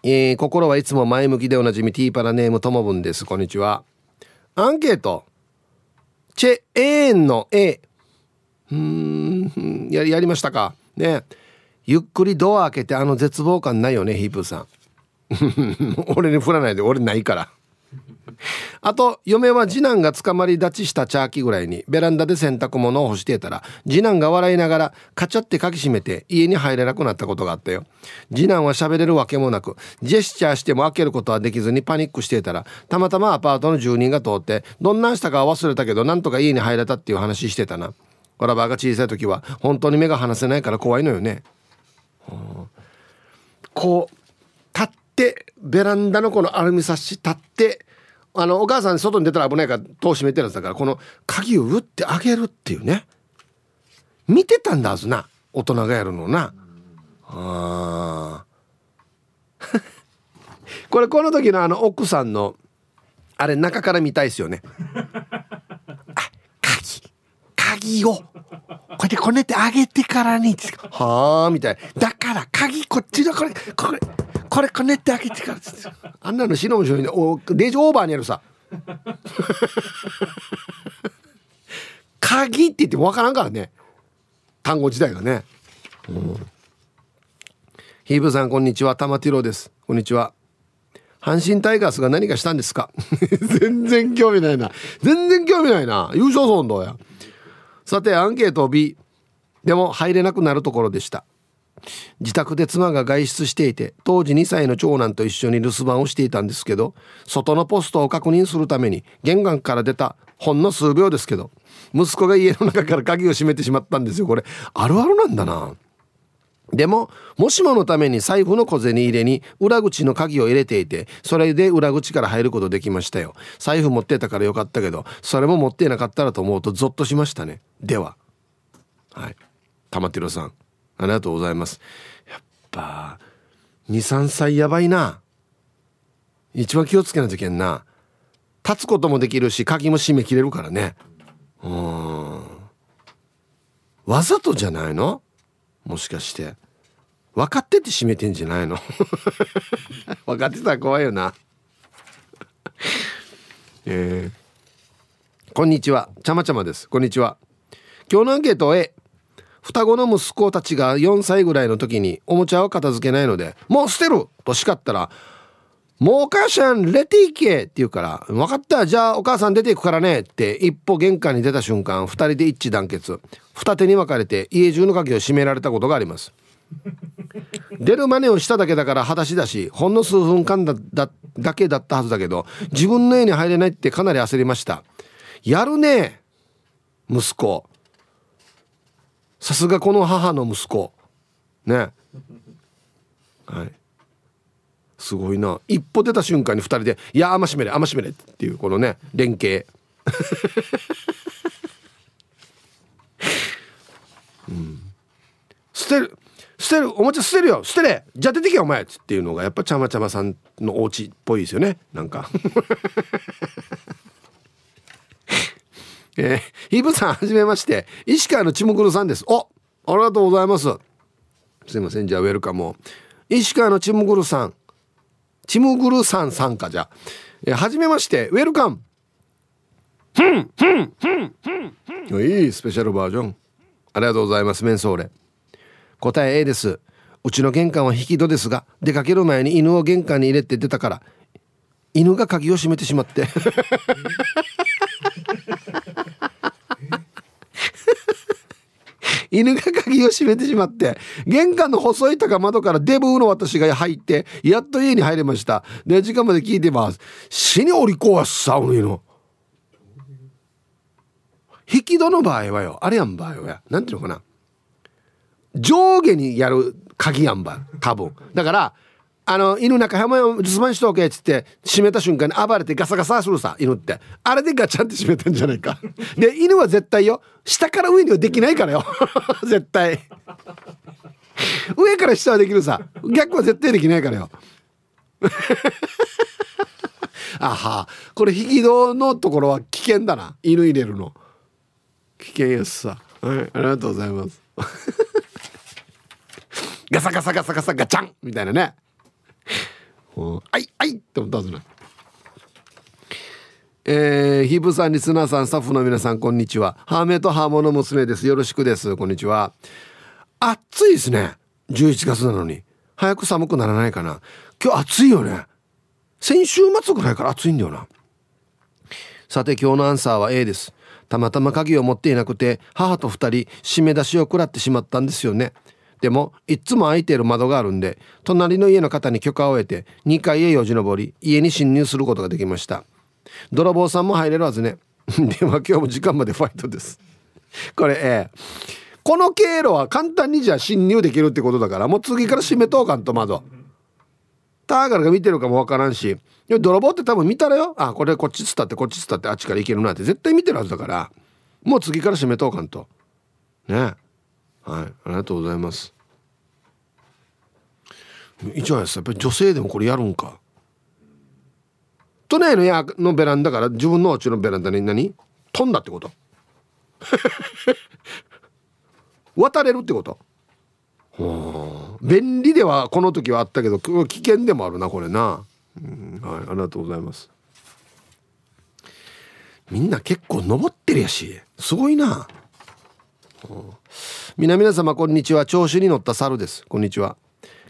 えー、心はいつも前向きでおなじみ。ティーパラネームともぶんです。こんにちは。アンケート。チェエーンの A うんややりましたか。ね。ゆっくりドア開けてあの絶望感ないよねヒープーさん。俺に振らないで俺ないから。あと嫁は次男が捕まり立ちしたチャーキぐらいにベランダで洗濯物を干してたら次男が笑いながらカチャってかきしめて家に入れなくなったことがあったよ。次男は喋れるわけもなくジェスチャーしても開けることはできずにパニックしてたらたまたまアパートの住人が通ってどんなんしたかは忘れたけどなんとか家に入れたっていう話してたな。わらばが小さい時は本当に目が離せないから怖いのよね、こう立ってベランダのこのアルミサッシ立ってあのお母さん外に出たら危ないから戸を閉めてるやつだからこの鍵を打ってあげるっていうね。見てたんだはずな。大人がやるのな。あ これこの時のあの奥さんのあれ中から見たいですよね。鍵を。こうやってこねてあげてからにはあみたいな。だから鍵こっちのこれこれこれこねてあげてからあんなの死の面白いねおレジオーバーにやるさ。鍵って言っても分からんからね。単語自体がね、うん、ヒーブさんこんにちは。玉ティロです。こんにちは。阪神タイガースが何かしたんですか？全然興味ないな。全然興味ないな。優勝ソンドや。さてアンケート B でも入れなくなるところでした。自宅で妻が外出していて当時2歳の長男と一緒に留守番をしていたんですけど外のポストを確認するために玄関から出たほんの数秒ですけど息子が家の中から鍵を閉めてしまったんですよ。これあるあるなんだな。でももしものために財布の小銭入れに裏口の鍵を入れていてそれで裏口から入ることできましたよ。財布持ってたからよかったけどそれも持ってなかったらと思うとゾッとしましたね。では。はい。玉ティロさんありがとうございます。やっぱ23歳やばいな。一番気をつけないといけんな。立つこともできるし鍵も閉め切れるからね。うん。わざとじゃないの？もしかして。分かってて閉めてんじゃないの？分かってたら怖いよな。えー、こんにちは。ちゃまちゃまです。こんにちは。今日のアンケート A 双子の息子たちが4歳ぐらいの時におもちゃを片付けないのでもう捨てると叱ったらもうお母さん出て行けって言うから、分かったじゃあお母さん出ていくからねって一歩玄関に出た瞬間、二人で一致団結。二手に分かれて家中の鍵を閉められたことがあります。出る真似をしただけだから裸足だし、ほんの数分間だだだけだったはずだけど、自分の家に入れないってかなり焦りました。やるね息子。さすがこの母の息子。ね。はい。すごいな。一歩出た瞬間に2人で「いやあましめれあましめれ」っていうこのね連携。うん、捨てる捨てるおもちゃ捨てるよ。捨てれ。じゃあ出てけよお前。っていうのがやっぱちゃまちゃまさんのお家っぽいですよね。なんか。えー、ヒブさんはじめまして。石川のちむくるさんです。おありがとうございます。すいません。じゃあウェルカム石川のちむぐるさん。チムグルさん参加じゃ。えはじめまして、ウェルカム。ふん、ふん、ふん、ふん、いいスペシャルバージョン。ありがとうございます、メンソーレ。答え A です。うちの玄関は引き戸ですが、出かける前に犬を玄関に入れて出たから、犬が鍵を閉めてしまって。犬が鍵を閉めてしまって玄関の細い高窓からデブの私が入ってやっと家に入れました。で時間まで聞いてます。死に降りこはさうの。引き戸の場合はよあれやん場合はなんていうのかな。上下にやる鍵やんば多分。だからあの犬中浜留守番しとけっつって閉めた瞬間に暴れてガサガサするさ犬って。あれでガチャンって閉めてんじゃないか。で犬は絶対よ下から上にはできないからよ。絶対。上から下はできるさ。逆は絶対できないからよ。あは。これ引き戸のところは危険だな。犬入れるの。危険やすさはいありがとうございます。ガサガサガサガサガチャンみたいなね。あいあい。って思ったはずなえー、ヒブさんリスナーさんスタッフの皆さんこんにちは。ハーメイとハーモの娘です。よろしくです。こんにちは。暑いですね。11月なのに。早く寒くならないかな。今日暑いよね。先週末ぐらいから暑いんだよな。さて今日のアンサーは A です。たまたま鍵を持っていなくて母と2人締め出しを食らってしまったんですよね。でもいつも開いている窓があるんで隣の家の方に許可を得て2階へよじ登り家に侵入することができました。泥棒さんも入れるはずね。では今日も時間までファイトです。これえー、この経路は簡単にじゃあ侵入できるってことだからもう次から閉めとうかんと窓。ターガルが見てるかもわからんし泥棒って多分見たらよ。あこれこっちつったってこっちつったってあっちから行けるなって絶対見てるはずだからもう次から閉めとうかんと。ね。えはい。ありがとうございます。一応やっぱり女性でもこれやるんか。都内の家のベランダから自分のお家のベランダに何？飛んだってこと？渡れるってこと？便利ではこの時はあったけど危険でもあるなこれな、うん、はい。ありがとうございます。みんな結構登ってるやしすごいな。皆皆様こんにちは。調子に乗った猿です。こんにちは。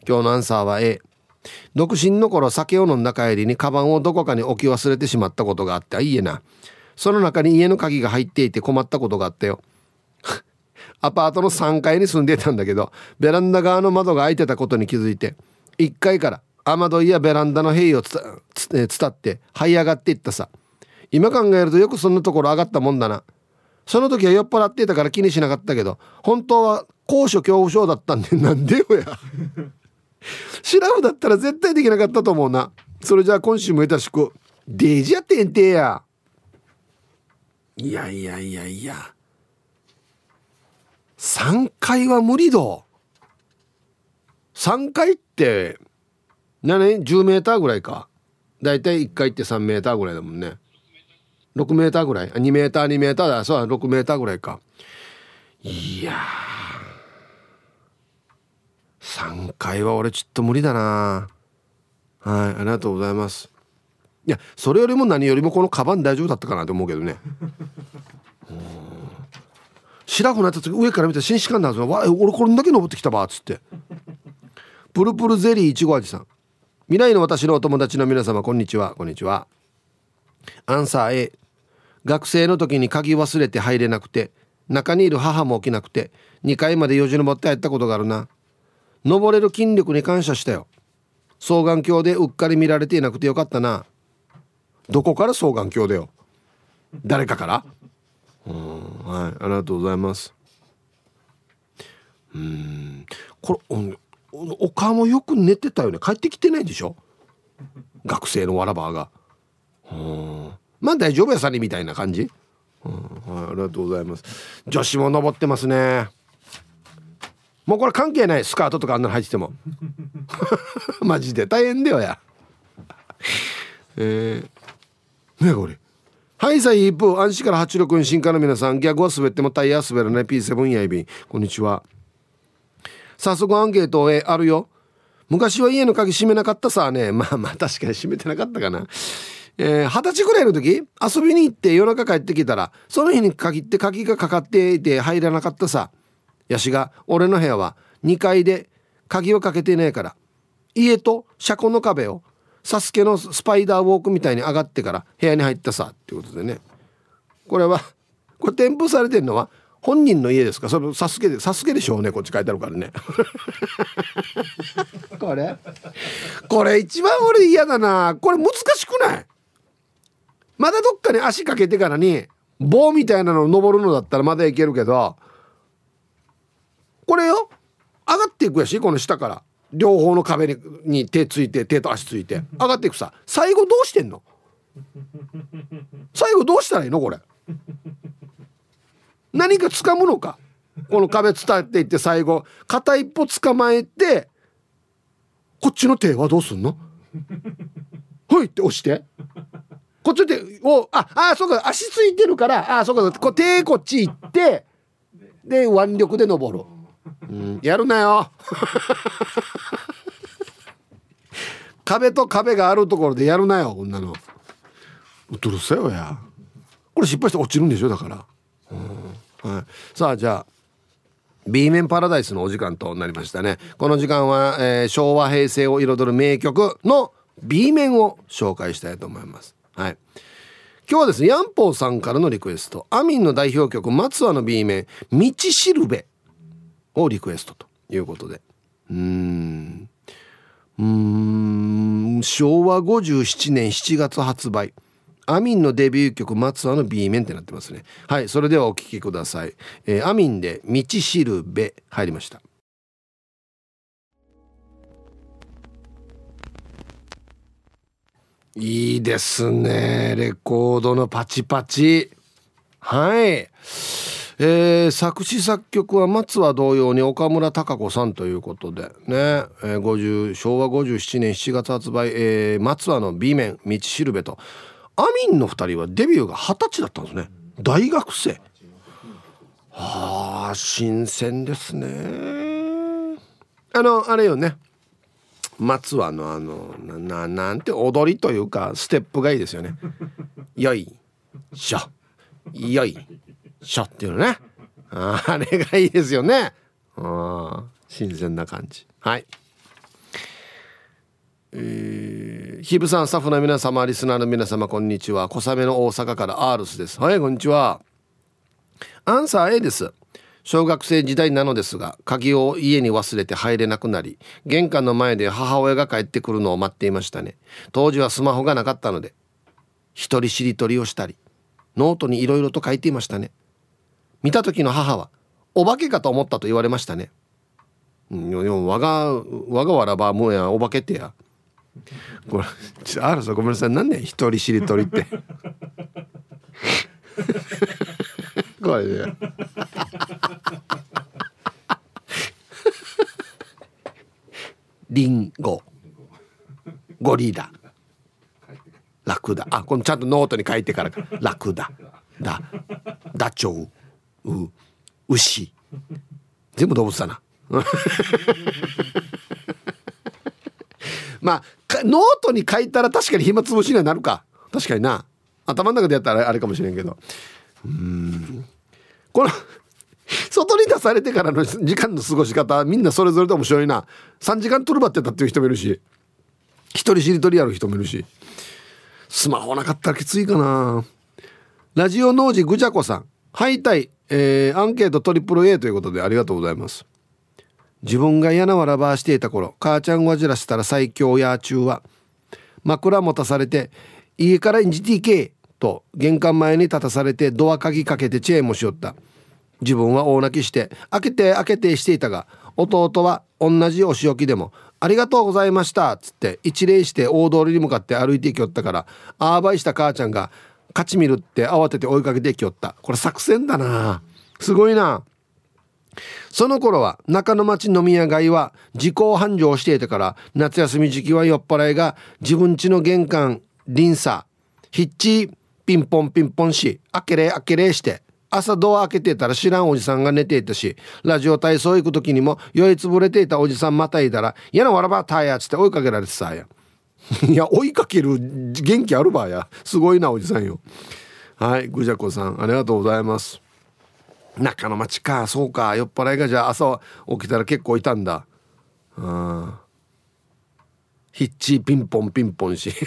今日のアンサーは A 独身の頃酒を飲んだ帰りにカバンをどこかに置き忘れてしまったことがあってあいいえな。その中に家の鍵が入っていて困ったことがあったよ。アパートの3階に住んでたんだけどベランダ側の窓が開いてたことに気づいて1階から雨どいやベランダの塀を伝って這い上がっていったさ。今考えるとよくそんなところ上がったもんだな。その時は酔っ払ってたから気にしなかったけど本当は高所恐怖症だったんで なんでよや。シラフだったら絶対できなかったと思うな。それじゃあ今週もよろしく。デジやってんてや。いやいやいやいや。3階は無理ど。3階って何？10メーターぐらいか。だいたい1回って3メーターぐらいだもんね。6メーターぐらい。2メーター2メーターだ。そうだ6メーターぐらいか。いや3回は俺ちょっと無理だな。はいありがとうございます。いやそれよりも何よりもこのカバン大丈夫だったかなと思うけどね。白くなった時上から見た紳士感なんですよ「わ俺これだけ登ってきたば」っつって。プルプルゼリーいちご味さん。未来の私のお友達の皆様こんにちはこんにちは。アンサー A 学生の時に鍵忘れて入れなくて中にいる母も起きなくて2階までよじ登って入ったことがあるな。登れる筋力に感謝したよ。双眼鏡でうっかり見られていなくてよかったな。どこから双眼鏡だよ。誰かから？うんはいありがとうございます。うんこれお顔もよく寝てたよね。帰ってきてないでしょ？学生のわらばが。うん。まあ大丈夫やさりみたいな感じ？うん。はいありがとうございます。女子も登ってますね。もうこれ関係ないスカートとかあんなの入ってても。マジで。大変だよや。えー、ねこれ？はいさい一風安心から86新化の皆さん逆は滑ってもタイヤ滑らない。P7 やいびんこんにちは。早速アンケートへあるよ。昔は家の鍵閉めなかったさね。まあまあ確かに閉めてなかったかな。えー、歳ぐらいの時遊びに行って夜中帰ってきたらその日に限って鍵がかかっていて入らなかったさやしが俺の部屋は2階で鍵をかけてねえから家と車庫の壁をサスケのスパイダーウォークみたいに上がってから部屋に入ったさっていうことでね。これはこれ添付されてるのは本人の家ですか？それサスケでサスケでしょうねこっち書いてあるからね。これこれ一番俺嫌だな。これ難しくない？まだどっかに足かけてからに棒みたいなのを登るのだったらまだいけるけどこれよ上がっていくやしこの下から。両方の壁に手ついて手と足ついて。上がっていくさ。最後どうしてんの？最後どうしたらいいの？これ。何か掴むのか？この壁伝っていって最後。片一歩捕まえてこっちの手はどうすんの？ほいって押して。こっちでおああそうか足ついてるからあそうかこ手こっち行ってで腕力で登る。う。ん、やるなよ。壁と壁があるところでやるなよこんなの。うとるせよや。これ失敗して落ちるんでしょだから、うん。はい、さあじゃあ B 面パラダイスのお時間となりましたね。この時間は、えー、昭和平成を彩る名曲の B 面を紹介したいと思います。はい。今日はですねヤンポーさんからのリクエスト。アミンの代表曲松葉の B 面「道しるべ」をリクエストということで。うん。うん。昭和57年7月発売。アミンのデビュー曲松葉の B 面ってなってますね。はいそれではお聴きください、えー、アミンで道しるべ入りました。いいですね。レコードのパチパチ。はい。えー、作詞作曲は松は同様に岡村孝子さんということでね、えー、50昭和57年7月発売、えー、松はの B 面「道しるべ」と。アミンの2人はデビューが二十歳だったんですね。大学生。はあ新鮮ですね。あのあれよね。松はのあのななんて踊りというかステップがいいですよね。よいしょ。よいしょっていうのね。あれがいいですよね。あ新鮮な感じ。はい。えー、ヒブさんスタッフの皆様リスナーの皆様こんにちは。小雨の大阪からアールスです。はいこんにちは。アンサー A です。小学生時代なのですが鍵を家に忘れて入れなくなり玄関の前で母親が帰ってくるのを待っていましたね当時はスマホがなかったので一人しりとりをしたりノートにいろいろと書いていましたね見た時の母はお化けかと思ったと言われましたね。うん、我が我がわらばもうやお化けってや。これちあるさごめんなさい何ね一人しりとりって。これね。リンゴ。ゴリラ。楽だあこのちゃんとノートに書いてから楽だだ。ダチョウ。う。牛。全部動物だな。まあノートに書いたら確かに暇つぶしにはなるか。確かにな。頭の中でやったらあれかもしれんけど。うん。この 外に出されてからの時間の過ごし方みんなそれぞれで面白いな。3時間トルバってたっていう人もいるし一人しりとりやる人もいるし。スマホなかったらきついかな。ラジオ農事ぐじゃこさん。はいたい、えー、アンケートトリプル A ということでありがとうございます。自分が嫌なわらばしていた頃母ちゃんわじらしたら最強や中は枕持たされて家から NGTK と玄関前に立たされてドア鍵かけてチェーンもしよった。自分は大泣きして開けて開けてしていたが弟は同じお仕置きでも「ありがとうございました」っつって一礼して大通りに向かって歩いていきよったからあーばいした母ちゃんが「勝ち見る」って慌てて追いかけていきよった。これ作戦だな。すごいな。その頃は中の町飲み屋街は時効繁盛していたから夏休み時期は酔っ払いが自分家の玄関臨鎖ヒッチピンポンピンポンし開けれ開けれして朝ドア開けてたら知らんおじさんが寝ていたしラジオ体操行く時にも酔いつぶれていたおじさんまたいだら「嫌なわらばたや」つって追いかけられてさや。いや追いかける元気あるばや。すごいなおじさんよ。はいぐじゃこさんありがとうございます。中の町かそうか酔っ払いがじゃあ朝起きたら結構いたんだ。うんヒッチピンポンピンポンし。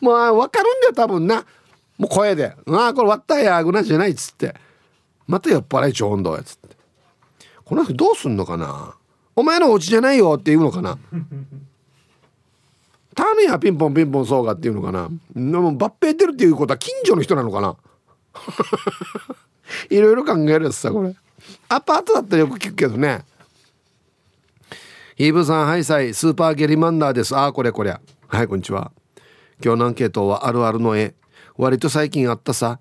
もう分かるんだよ多分な。もう声で「ああこれ割ったやぐなじゃない」っつってまた酔っ払いちょんどやつってこの人どうすんのかな？お前のお家じゃないよって言うのかなターヌやピンポンピンポンそうがっていうのかな？でも抜兵出るっていうことは近所の人なのかな？いろいろ考えるやつさこれ。アパートだったらよく聞くけどね。ヒーブさんハイサイスーパーゲリマンダーです。ああこれこれはいこんにちは。今日のアンケートはあるあるの絵。割と最近あったさ。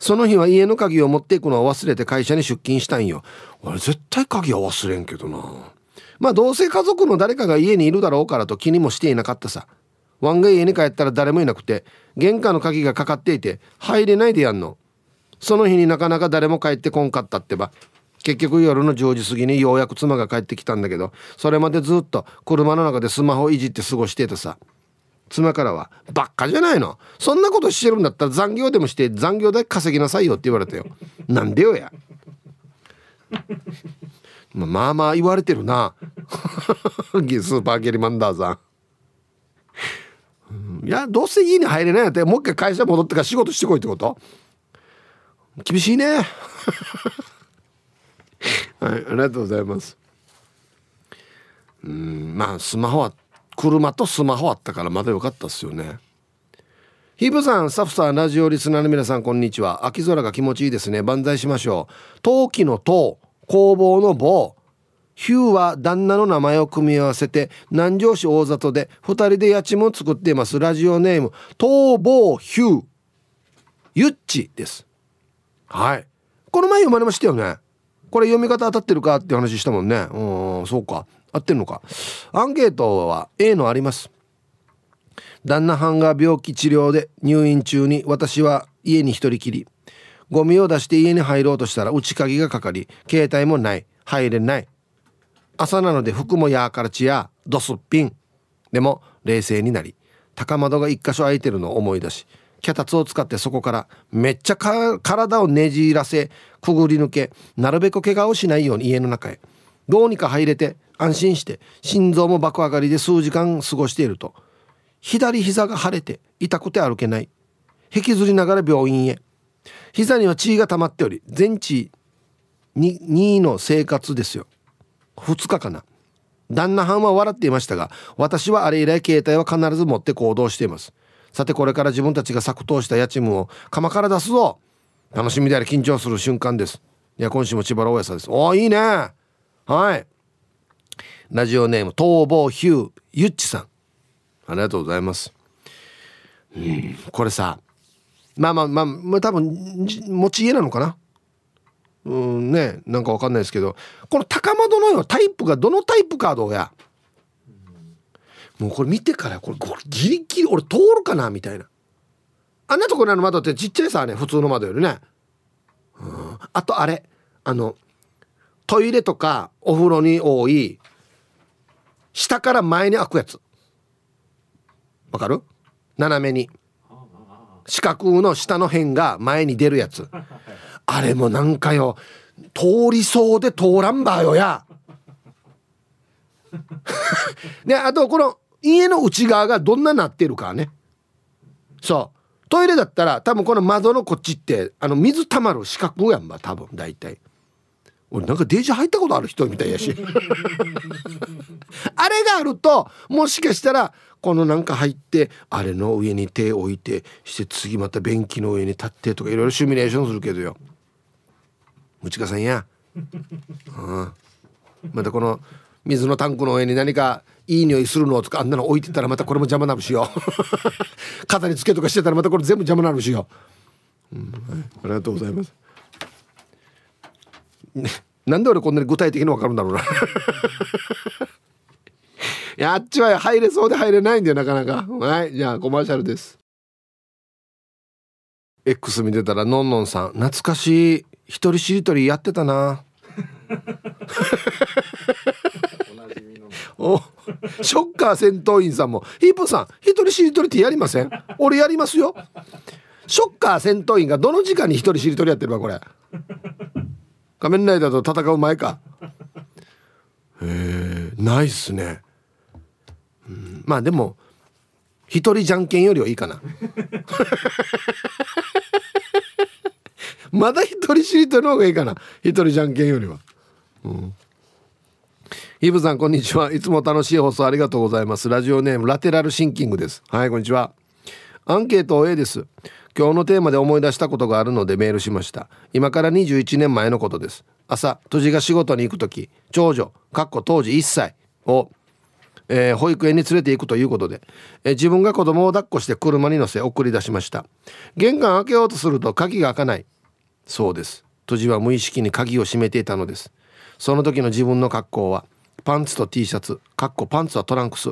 その日は家の鍵を持っていくのを忘れて会社に出勤したんよ。俺絶対鍵は忘れんけどな。まあどうせ家族の誰かが家にいるだろうからと気にもしていなかったさ。ワンが家に帰ったら誰もいなくて玄関の鍵がかかっていて入れないでやんの。その日になかなか誰も帰ってこんかったってば。結局夜の10時過ぎにようやく妻が帰ってきたんだけどそれまでずっと車の中でスマホをいじって過ごしててさ。妻からは「ばっかじゃないの。そんなことしてるんだったら残業でもして残業代稼ぎなさいよ」って言われたよ。なんでよや。まあまあ言われてるな。スーパーゲリマンダーさん。いやどうせ家に入れないやってもう一回会社戻ってから仕事してこいってこと？厳しいね。はいありがとうございます。うんまあスマホは車とスマホあったからまだ良かったっすよねヒブさん、スタッフさん、ラジオリスナーの皆さん、こんにちは。秋空が気持ちいいですね。万歳しましょう。陶器の陶、工房の棒。ヒューは旦那の名前を組み合わせて、南城市大里で二人で家賃を作っています。ラジオネーム、逃亡ヒュー。ゆっちです。はい。この前読まれましたよね。これ読み方当たってるかって話したもんね。うん、そうか。合ってんのか。アンケートは A のあります。旦那はんが病気治療で入院中に私は家に一人きり。ゴミを出して家に入ろうとしたら内鍵がかかり携帯もない。入れない。朝なので服もやーからちやドスッピンでも冷静になり高窓が一箇所空いてるのを思い出し脚立を使ってそこからめっちゃ体をねじらせくぐり抜けなるべく怪我をしないように家の中へ。どうにか入れて安心して心臓も爆上がりで数時間過ごしていると。左膝が腫れて痛くて歩けない。引きずりながら病院へ。膝には血が溜まっており全治 2, 2の生活ですよ。2日かな。旦那はんは笑っていましたが私はあれ以来携帯は必ず持って行動しています。さてこれから自分たちが作刀した家賃を釜から出すぞ。楽しみであり緊張する瞬間です。いや今週も千葉大家さんです。おおいいね。はい。ラジオネーム逃亡ヒューゆっちさん。ありがとうございます。うん、これさ、まあまあまあ、まあ、多分、持ち家なのかな？うんね、なんかわかんないですけど、この高窓のよタイプがどのタイプかどうや。もうこれ見てからこれこれギリギリ俺通るかな？みたいな。あんなところの窓ってちっちゃいさね普通の窓よりね。うん。あとあれ。あのトイレとかお風呂に多い下から前に開くやつ。わかる？斜めに。四角の下の辺が前に出るやつ。あれもなんかよ通りそうで通らんばよや。で あとこの家の内側がどんななってるかね。そう。トイレだったら多分この窓のこっちってあの水たまる四角やんば多分大体。俺なんかデージ入ったことある人みたいやし。あれがあるともしかしたらこのなんか入ってあれの上に手を置いてして次また便器の上に立ってとかいろいろシミュレーションするけどよ。ムチカさんや、うん、またこの水のタンクの上に何かいい匂いするのとかあんなの置いてたらまたこれも邪魔なるしよ。肩につけとかしてたらまたこれ全部邪魔なるしよ、うん、ありがとうございます、なんで俺こんなに具体的に分かるんだろうな。いやあっちは入れそうで入れないんだよなかなか。はいじゃあコマーシャルです。X 見てたらのんのんさん懐かしい。一人しりとりやってたな。おショッカー戦闘員さんもヒープさん一人しりとりってやりません？俺やりますよ。ショッカー戦闘員がどの時間に一人しりとりやってるわこれ仮面ライダーと戦う前か。へえないっすね、うん、まあでも一人じゃんけんよりはいいかな。まだ一人しりとりの方がいいかな。一人じゃんけんよりは。うん。イブさんこんにちは。いつも楽しい放送ありがとうございます。ラジオネームラテラルシンキングです。はいこんにちは。アンケート A です。今日のテーマで思い出したことがあるのでメールしました。今から21年前のことです。朝辻が仕事に行く時長女かっこ当時1歳を、えー、保育園に連れて行くということで、えー、自分が子供を抱っこして車に乗せ送り出しました。玄関開けようとすると鍵が開かない。そうです。辻は無意識に鍵を閉めていたのです。その時の自分の格好はパンツと T シャツかっこパンツはトランクス。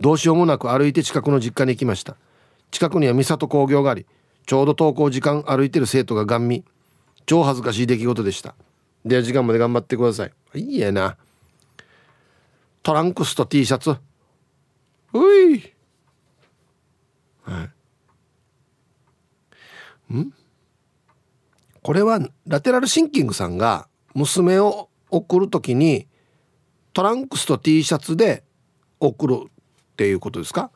どうしようもなく歩いて近くの実家に行きました。近くには三郷工業がありちょうど登校時間歩いてる生徒がガン見。超恥ずかしい出来事でした。では時間まで頑張ってください。いいやな。トランクスと T シャツ。うい。はい。ん？これはラテラルシンキングさんが娘を送る時にトランクスと T シャツで送るっていうことですか？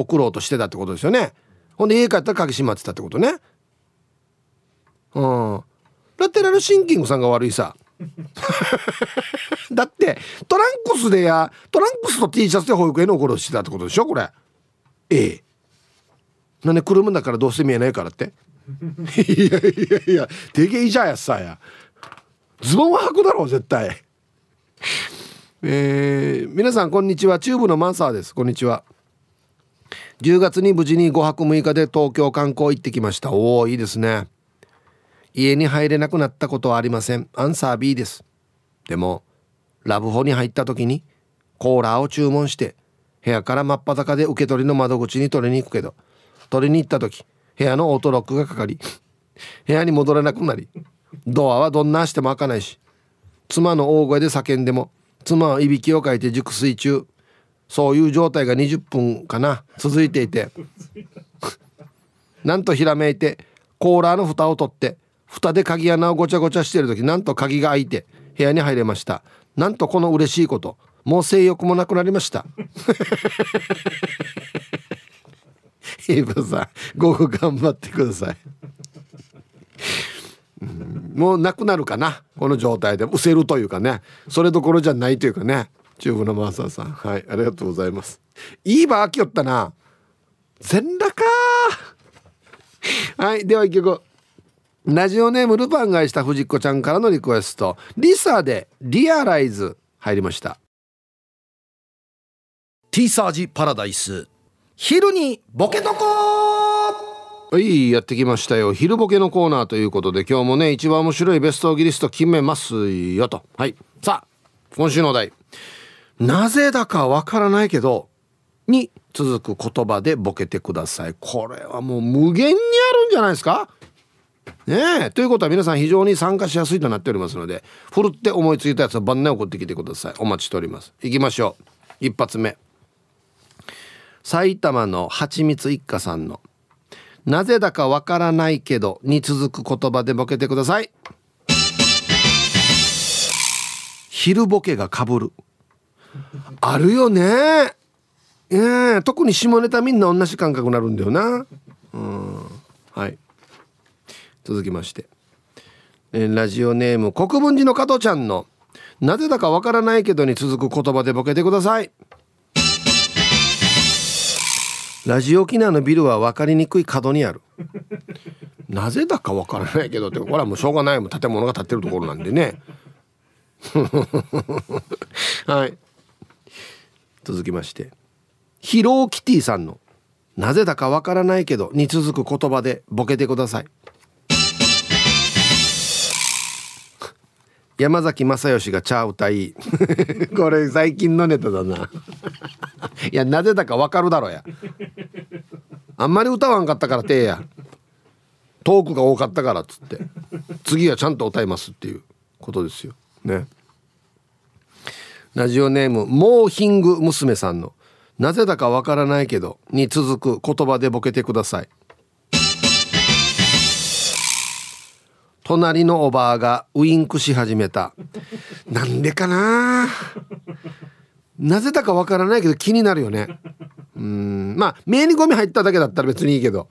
送ろうとしてたってことですよね。ほんで家帰ったら鍵閉まってたってことね。うん。ラテラルシンキングさんが悪いさ。だってトランクスでやトランクスと T シャツで保育園の送ろうとしてたってことでしょこれ。ええ。なんで車だからどうせ見えないからって？いやいやいやでけいじゃやさや。ズボンは履くだろう絶対。えー、皆さんこんにちは。チューブのマンサーです。こんにちは。10月に無事に5泊6日で東京観光行ってきました。おおいいですね。家に入れなくなったことはありません。アンサー B です。でもラブホに入った時にコーラを注文して部屋から真っ裸で受け取りの窓口に取りに行くけど取りに行った時部屋のオートロックがかかり部屋に戻れなくなりドアはどんなしても開かないし妻の大声で叫んでも妻はいびきをかいて熟睡中。そういう状態が20分かな。続いていて。なんとひらめいてコーラーの蓋を取って蓋で鍵穴をごちゃごちゃしている時なんと鍵が開いて部屋に入れました。なんとこの嬉しいこと。もう性欲もなくなりました。イブさん午後頑張ってください。もうなくなるかな。この状態で。失せるというかね。それどころじゃないというかね。チューブのマーサーさん。はいありがとうございます。いいバーきよったな。全裸か。はいでは一曲。ラジオネームルパンがした藤子ちゃんからのリクエスト。リサでリアライズ入りました。ティーサージパラダイス。昼にボケとこはいやってきましたよ。昼ボケのコーナーということで今日もね一番面白いベストギリスト決めますよと。はいさあ今週のお題なぜだかわからないけどに続く言葉でボケてください。これはもう無限にあるんじゃないですか？ねえ。ということは皆さん非常に参加しやすいとなっておりますのでふるって思いついたやつは晩年送ってきてください。お待ちしております。いきましょう。一発目。埼玉のはちみつ一家さんの「なぜだかわからないけど」に続く言葉でボケてください。昼ボケがかぶる。あるよね。え。ー、特に下ネタみんな同じ感覚になるんだよな。うん。はい。続きまして、えー、ラジオネーム国分寺の加藤ちゃんの「なぜだかわからないけど」に続く言葉でボケてください。ラジオ沖縄のビルは分かりにくい角にある。なぜだか分からないけどってこれはもうしょうがない。もん建物が建ってるところなんでね。はい。続きましてヒローキティさんの「なぜだか分からないけど」に続く言葉でボケてください。山崎正義がチャー歌いこれ最近のネタだな。いやなぜだかわかるだろや。あんまり歌わんかったからてや。トークが多かったからっつって。次はちゃんと歌いますっていうことですよ。ね。ラジオネームモーヒング娘さんの「なぜだかわからないけど」に続く言葉でボケてください。隣のおばあがウインクし始めた。なんでかな？なぜだかわからないけど気になるよね。うんまあ目にゴミ入っただけだったら別にいいけど。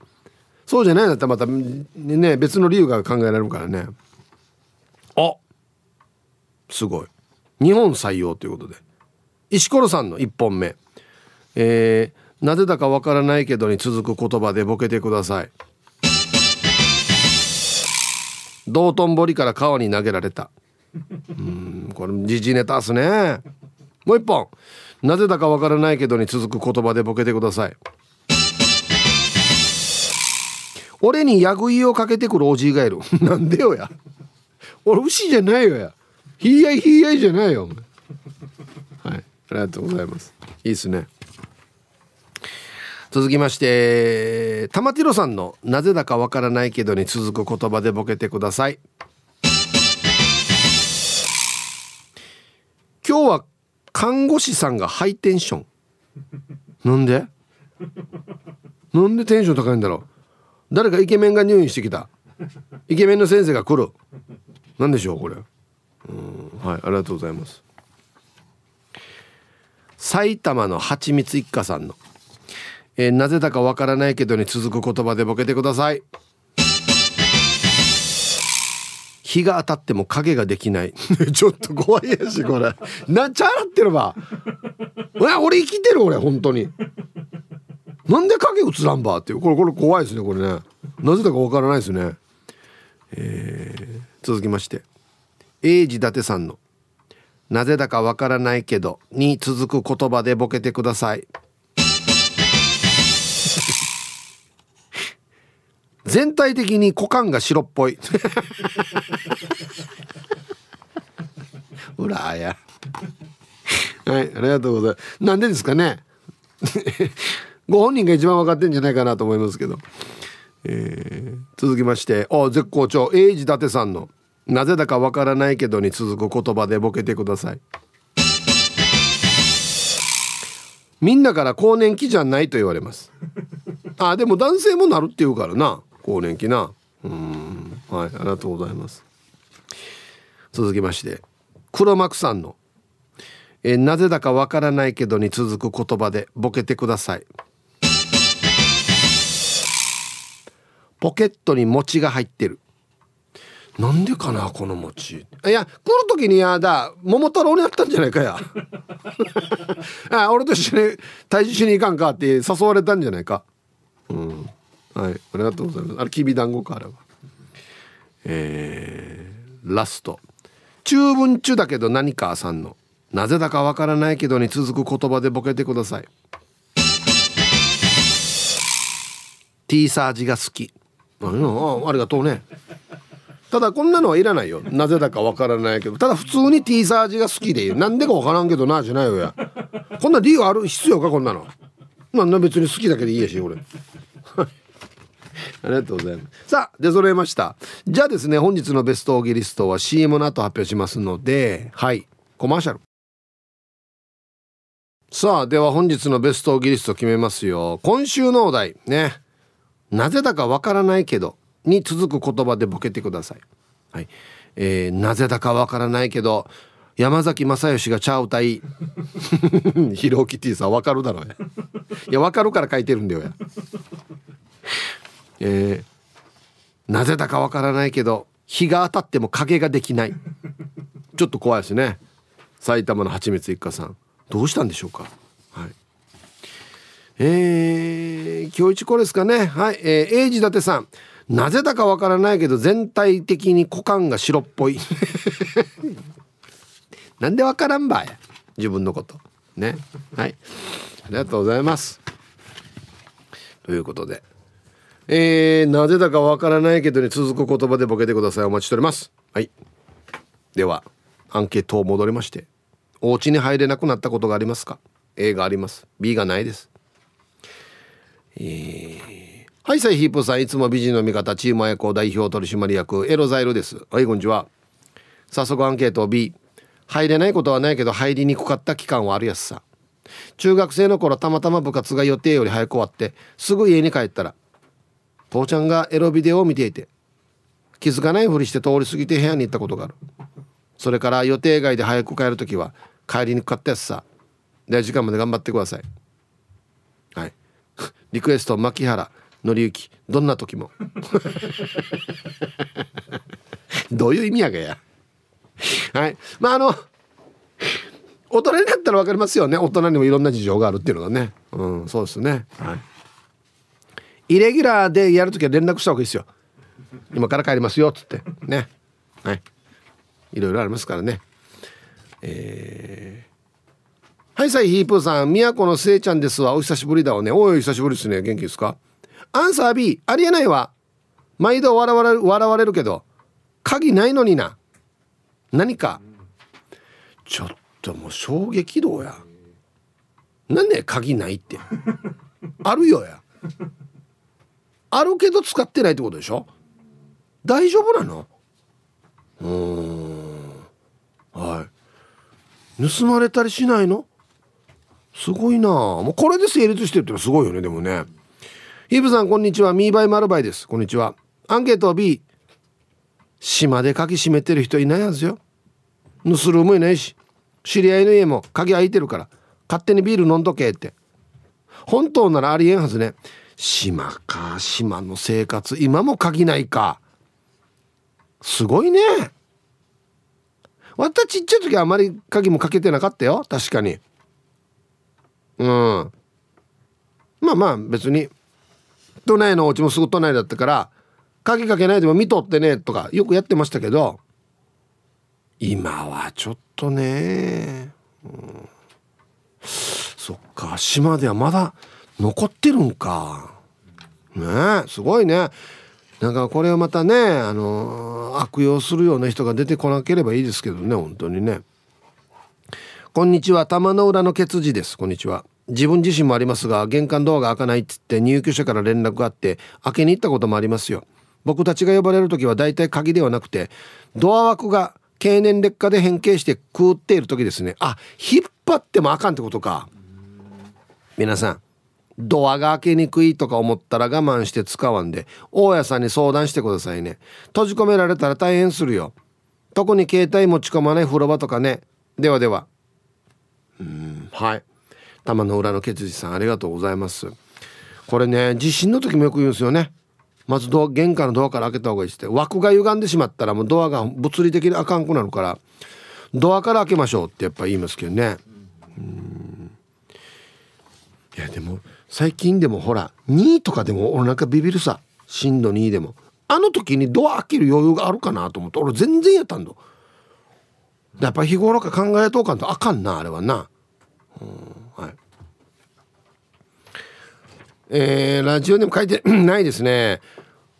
そうじゃないんだったらまたね別の理由が考えられるからね。あすごい。日本採用ということで。石ころさんの1本目。えー、なぜだかわからないけどに続く言葉でボケてください。道頓堀から川に投げられた。うんこれ時事ネタっすね。もう一本。なぜだかわからないけどに続く言葉でボケてください。俺にヤグイをかけてくるおじいがいる。なんでよや。俺牛じゃないよや。ひいやいひいやいじゃないよ はい。ありがとうございます。いいっすね。続きまして玉ティロさんの「なぜだかわからないけど」に続く言葉でボケてください。今日は看護師さんがハイテンション。なんで？なんでテンション高いんだろう？誰かイケメンが入院してきた。イケメンの先生が来る。何でしょうこれうん。はいありがとうございます。埼玉のはちみつ一家さんの「えー、なぜだかわからないけどに続く言葉でボケてください。日が当たっても影ができない。ちょっと怖いやしこれ。なちゃらってるば 俺生きてる俺本当に。なんで影映らんばっていう。これこれ怖いですねこれね。なぜだかわからないですね。えー、続きまして英治伊達さんの「なぜだかわからないけど」に続く言葉でボケてください。全体的に股間が白っぽい。ほらや。はいありがとうございます。なんでですかね。ご本人が一番分かってんじゃないかなと思いますけど、えー、続きましてお絶好調。英治伊達さんの「なぜだかわからないけど」に続く言葉でボケてください。みんなから更年期じゃないと言われます。あでも男性もなるって言うからな。更年期な。うん。はいありがとうございます。続きまして黒幕さんの「えなぜだかわからないけど」に続く言葉でボケてください。ポケットに餅が入ってる。なんでかなこの餅。いや来る時にやだ桃太郎にあったんじゃないかや。あ俺と一緒に退治しに行かんかって誘われたんじゃないか。うん。はい。ありがとうございます。あれきびだんごかあれは。えー、ラスト。中文中だけど何かさんの。なぜだかわからないけどに続く言葉でボケてください。T サージが好き。あありがとうね。ただこんなのはいらないよ。なぜだかわからないけど。ただ普通に T サージが好きでなんでかわからんけどなじゃないよや。こんな理由ある必要かこんなの。まあ別に好きだけでいいやし俺。ありがとうございます。さあ出揃えました。じゃあですね本日のベストオーギリストは CM の後発表しますのではい。コマーシャル。さあでは本日のベストオーギリスト決めますよ。今週のお題。ね。なぜだかわからないけど。に続く言葉でボケてください。はい。えー、なぜだかわからないけど山崎正義がチャー歌いヒロキティさんわかるだろうや。いやわかるから書いてるんだよや。えー、なぜだかわからないけど日が当たっても影ができない。ちょっと怖いですね。埼玉のはちみつ一家さん。どうしたんでしょうか。はい。えー、今日一これですかね。はい、えー、英治伊達さん。なぜだかわからないけど全体的に股間が白っぽい。なんでわからんばや自分のこと。ね。はい。ありがとうございます。ということで。えー、なぜだかわからないけどに続く言葉でボケてください。お待ちしております。はい。ではアンケートを戻りましてお家に入れなくなったことがありますか？A があります。B がないです。えー、はいサイヒープさんいつも美人の味方チームアエコ代表取締役エロザイルです。はいこんにちは。早速アンケート B 入れないことはないけど入りにくかった期間はあるやつさ。中学生の頃たまたま部活が予定より早く終わってすぐ家に帰ったら父ちゃんがエロビデオを見ていて気づかないふりして通り過ぎて部屋に行ったことがある。それから予定外で早く帰る時は帰りにくかったやつさ。大時間まで頑張ってください。はい。リクエスト牧原。紀之どんな時も。どういう意味やがや。はい。まああの大人になったら分かりますよね。大人にもいろんな事情があるっていうのがね。うんそうですね。はい。イレギュラーでやるときは連絡した方がいいですよ。今から帰りますよっつって。ね。はい。いろいろありますからね。えー、はいさいヒープーさん。宮古のせいちゃんですわ。お久しぶりだわね。おい久しぶりですね。元気ですか？アンサー B ありえないわ。毎度笑われる笑われるけど鍵ないのにな。何か。ちょっともう衝撃度や。なんで鍵ないって。あるよや。あるけど使ってないってことでしょ。大丈夫なの？うん。はい。盗まれたりしないの？すごいな。もうこれで成立してるってのはすごいよねでもね。ヒブさんこんにちは。ミーバイマルバイです。こんにちは。アンケート B 島で鍵閉めてる人いないはずよ。盗るもいないし。知り合いの家も鍵開いてるから勝手にビール飲んどけって。本当ならありえんはずね。島か島の生活今も鍵ないか。すごいね。私ちっちゃい時はあまり鍵もかけてなかったよ。確かに。うん。まあまあ別に都内のお家もすぐ都内だったから鍵かけないでも見とってねとかよくやってましたけど今はちょっとね、うん、そっか島ではまだ残ってるんか。ねすごいね。なんかこれをまたねあの悪用するような人が出てこなければいいですけどね本当にね。こんにちは。玉の裏のケツジです。こんにちは。自分自身もありますが玄関ドアが開かないっつって入居者から連絡があって開けに行ったこともありますよ。僕たちが呼ばれる時は大体鍵ではなくてドア枠が経年劣化で変形して食っている時ですね。あ引っ張ってもあかんってことか。皆さんドアが開けにくいとか思ったら我慢して使わんで大家さんに相談してくださいね。閉じ込められたら大変するよ。特に携帯持ち込まない風呂場とかね。ではでは。うんはい。玉の裏のケツジさんありがとうございます。これね地震の時もよく言うんですよね。まずド玄関のドアから開けた方がいいって。枠が歪んでしまったらもうドアが物理的にあかんくなるからドアから開けましょうってやっぱ言いますけどね。うん。いやでも最近でもほら2とかでも俺なんかビビるさ。震度2でも。あの時にドア開ける余裕があるかなと思って。俺全然やったんだ。やっぱ日頃から考えとうかんとあかんなあれはな。うん。はい。えー、ラジオでも書いて ないですね。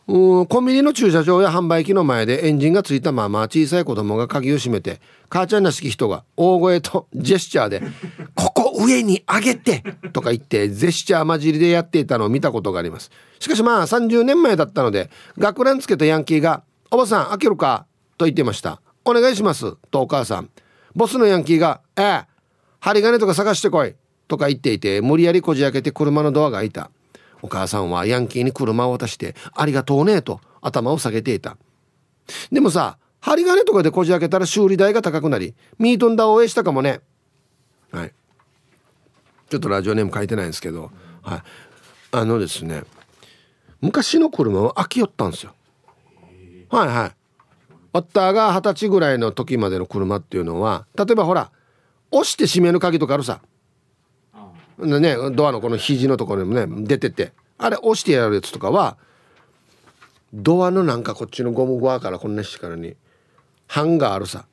うんコンビニの駐車場や販売機の前でエンジンがついたまま小さい子供が鍵を閉めて母ちゃんらしき人が大声とジェスチャーで「ここ上に上げてとか言ってジェスチャー混じりでやっていたのを見たことがあります。しかしまあ30年前だったので学ランつけたヤンキーが「おばさん開けるか?」と言ってました「お願いします」とお母さん。ボスのヤンキーが「ええ針金とか探してこい」とか言っていて無理やりこじ開けて車のドアが開いた。お母さんはヤンキーに車を渡して「ありがとうね」と頭を下げていた。でもさ針金とかでこじ開けたら修理代が高くなりミートンダーを応援したかもね。はい。ちょっとラジオネーム書いてないんですけどはい。あのですね昔の車を開きよったんですよ。はいはい。オッターが二十歳ぐらいの時までの車っていうのは例えばほら押して閉める鍵とかあるさ。ねドアのこの肘のところにもね出てて。あれ押してやるやつとかはドアのなんかこっちのゴム側からこんなしてからにハンガーあるさ。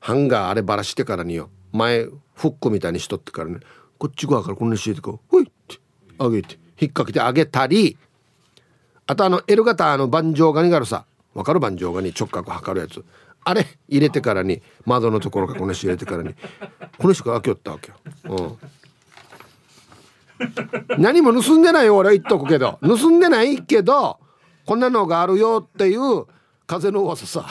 ハンガーあればらしてからによ。前フックみたいにしとってからねこっち側からこんなしてこうほいって上げて引っ掛けて上げたりあとあの L 型の盤上ガニがあるさ。わかる盤上ガニ？直角測るやつ。あれ入れてからに窓のところからこの人入れてからに。この人が開けよったわけよ、うん、何も盗んでないよ俺は言っとくけど。盗んでないけどこんなのがあるよっていう風の噂さ。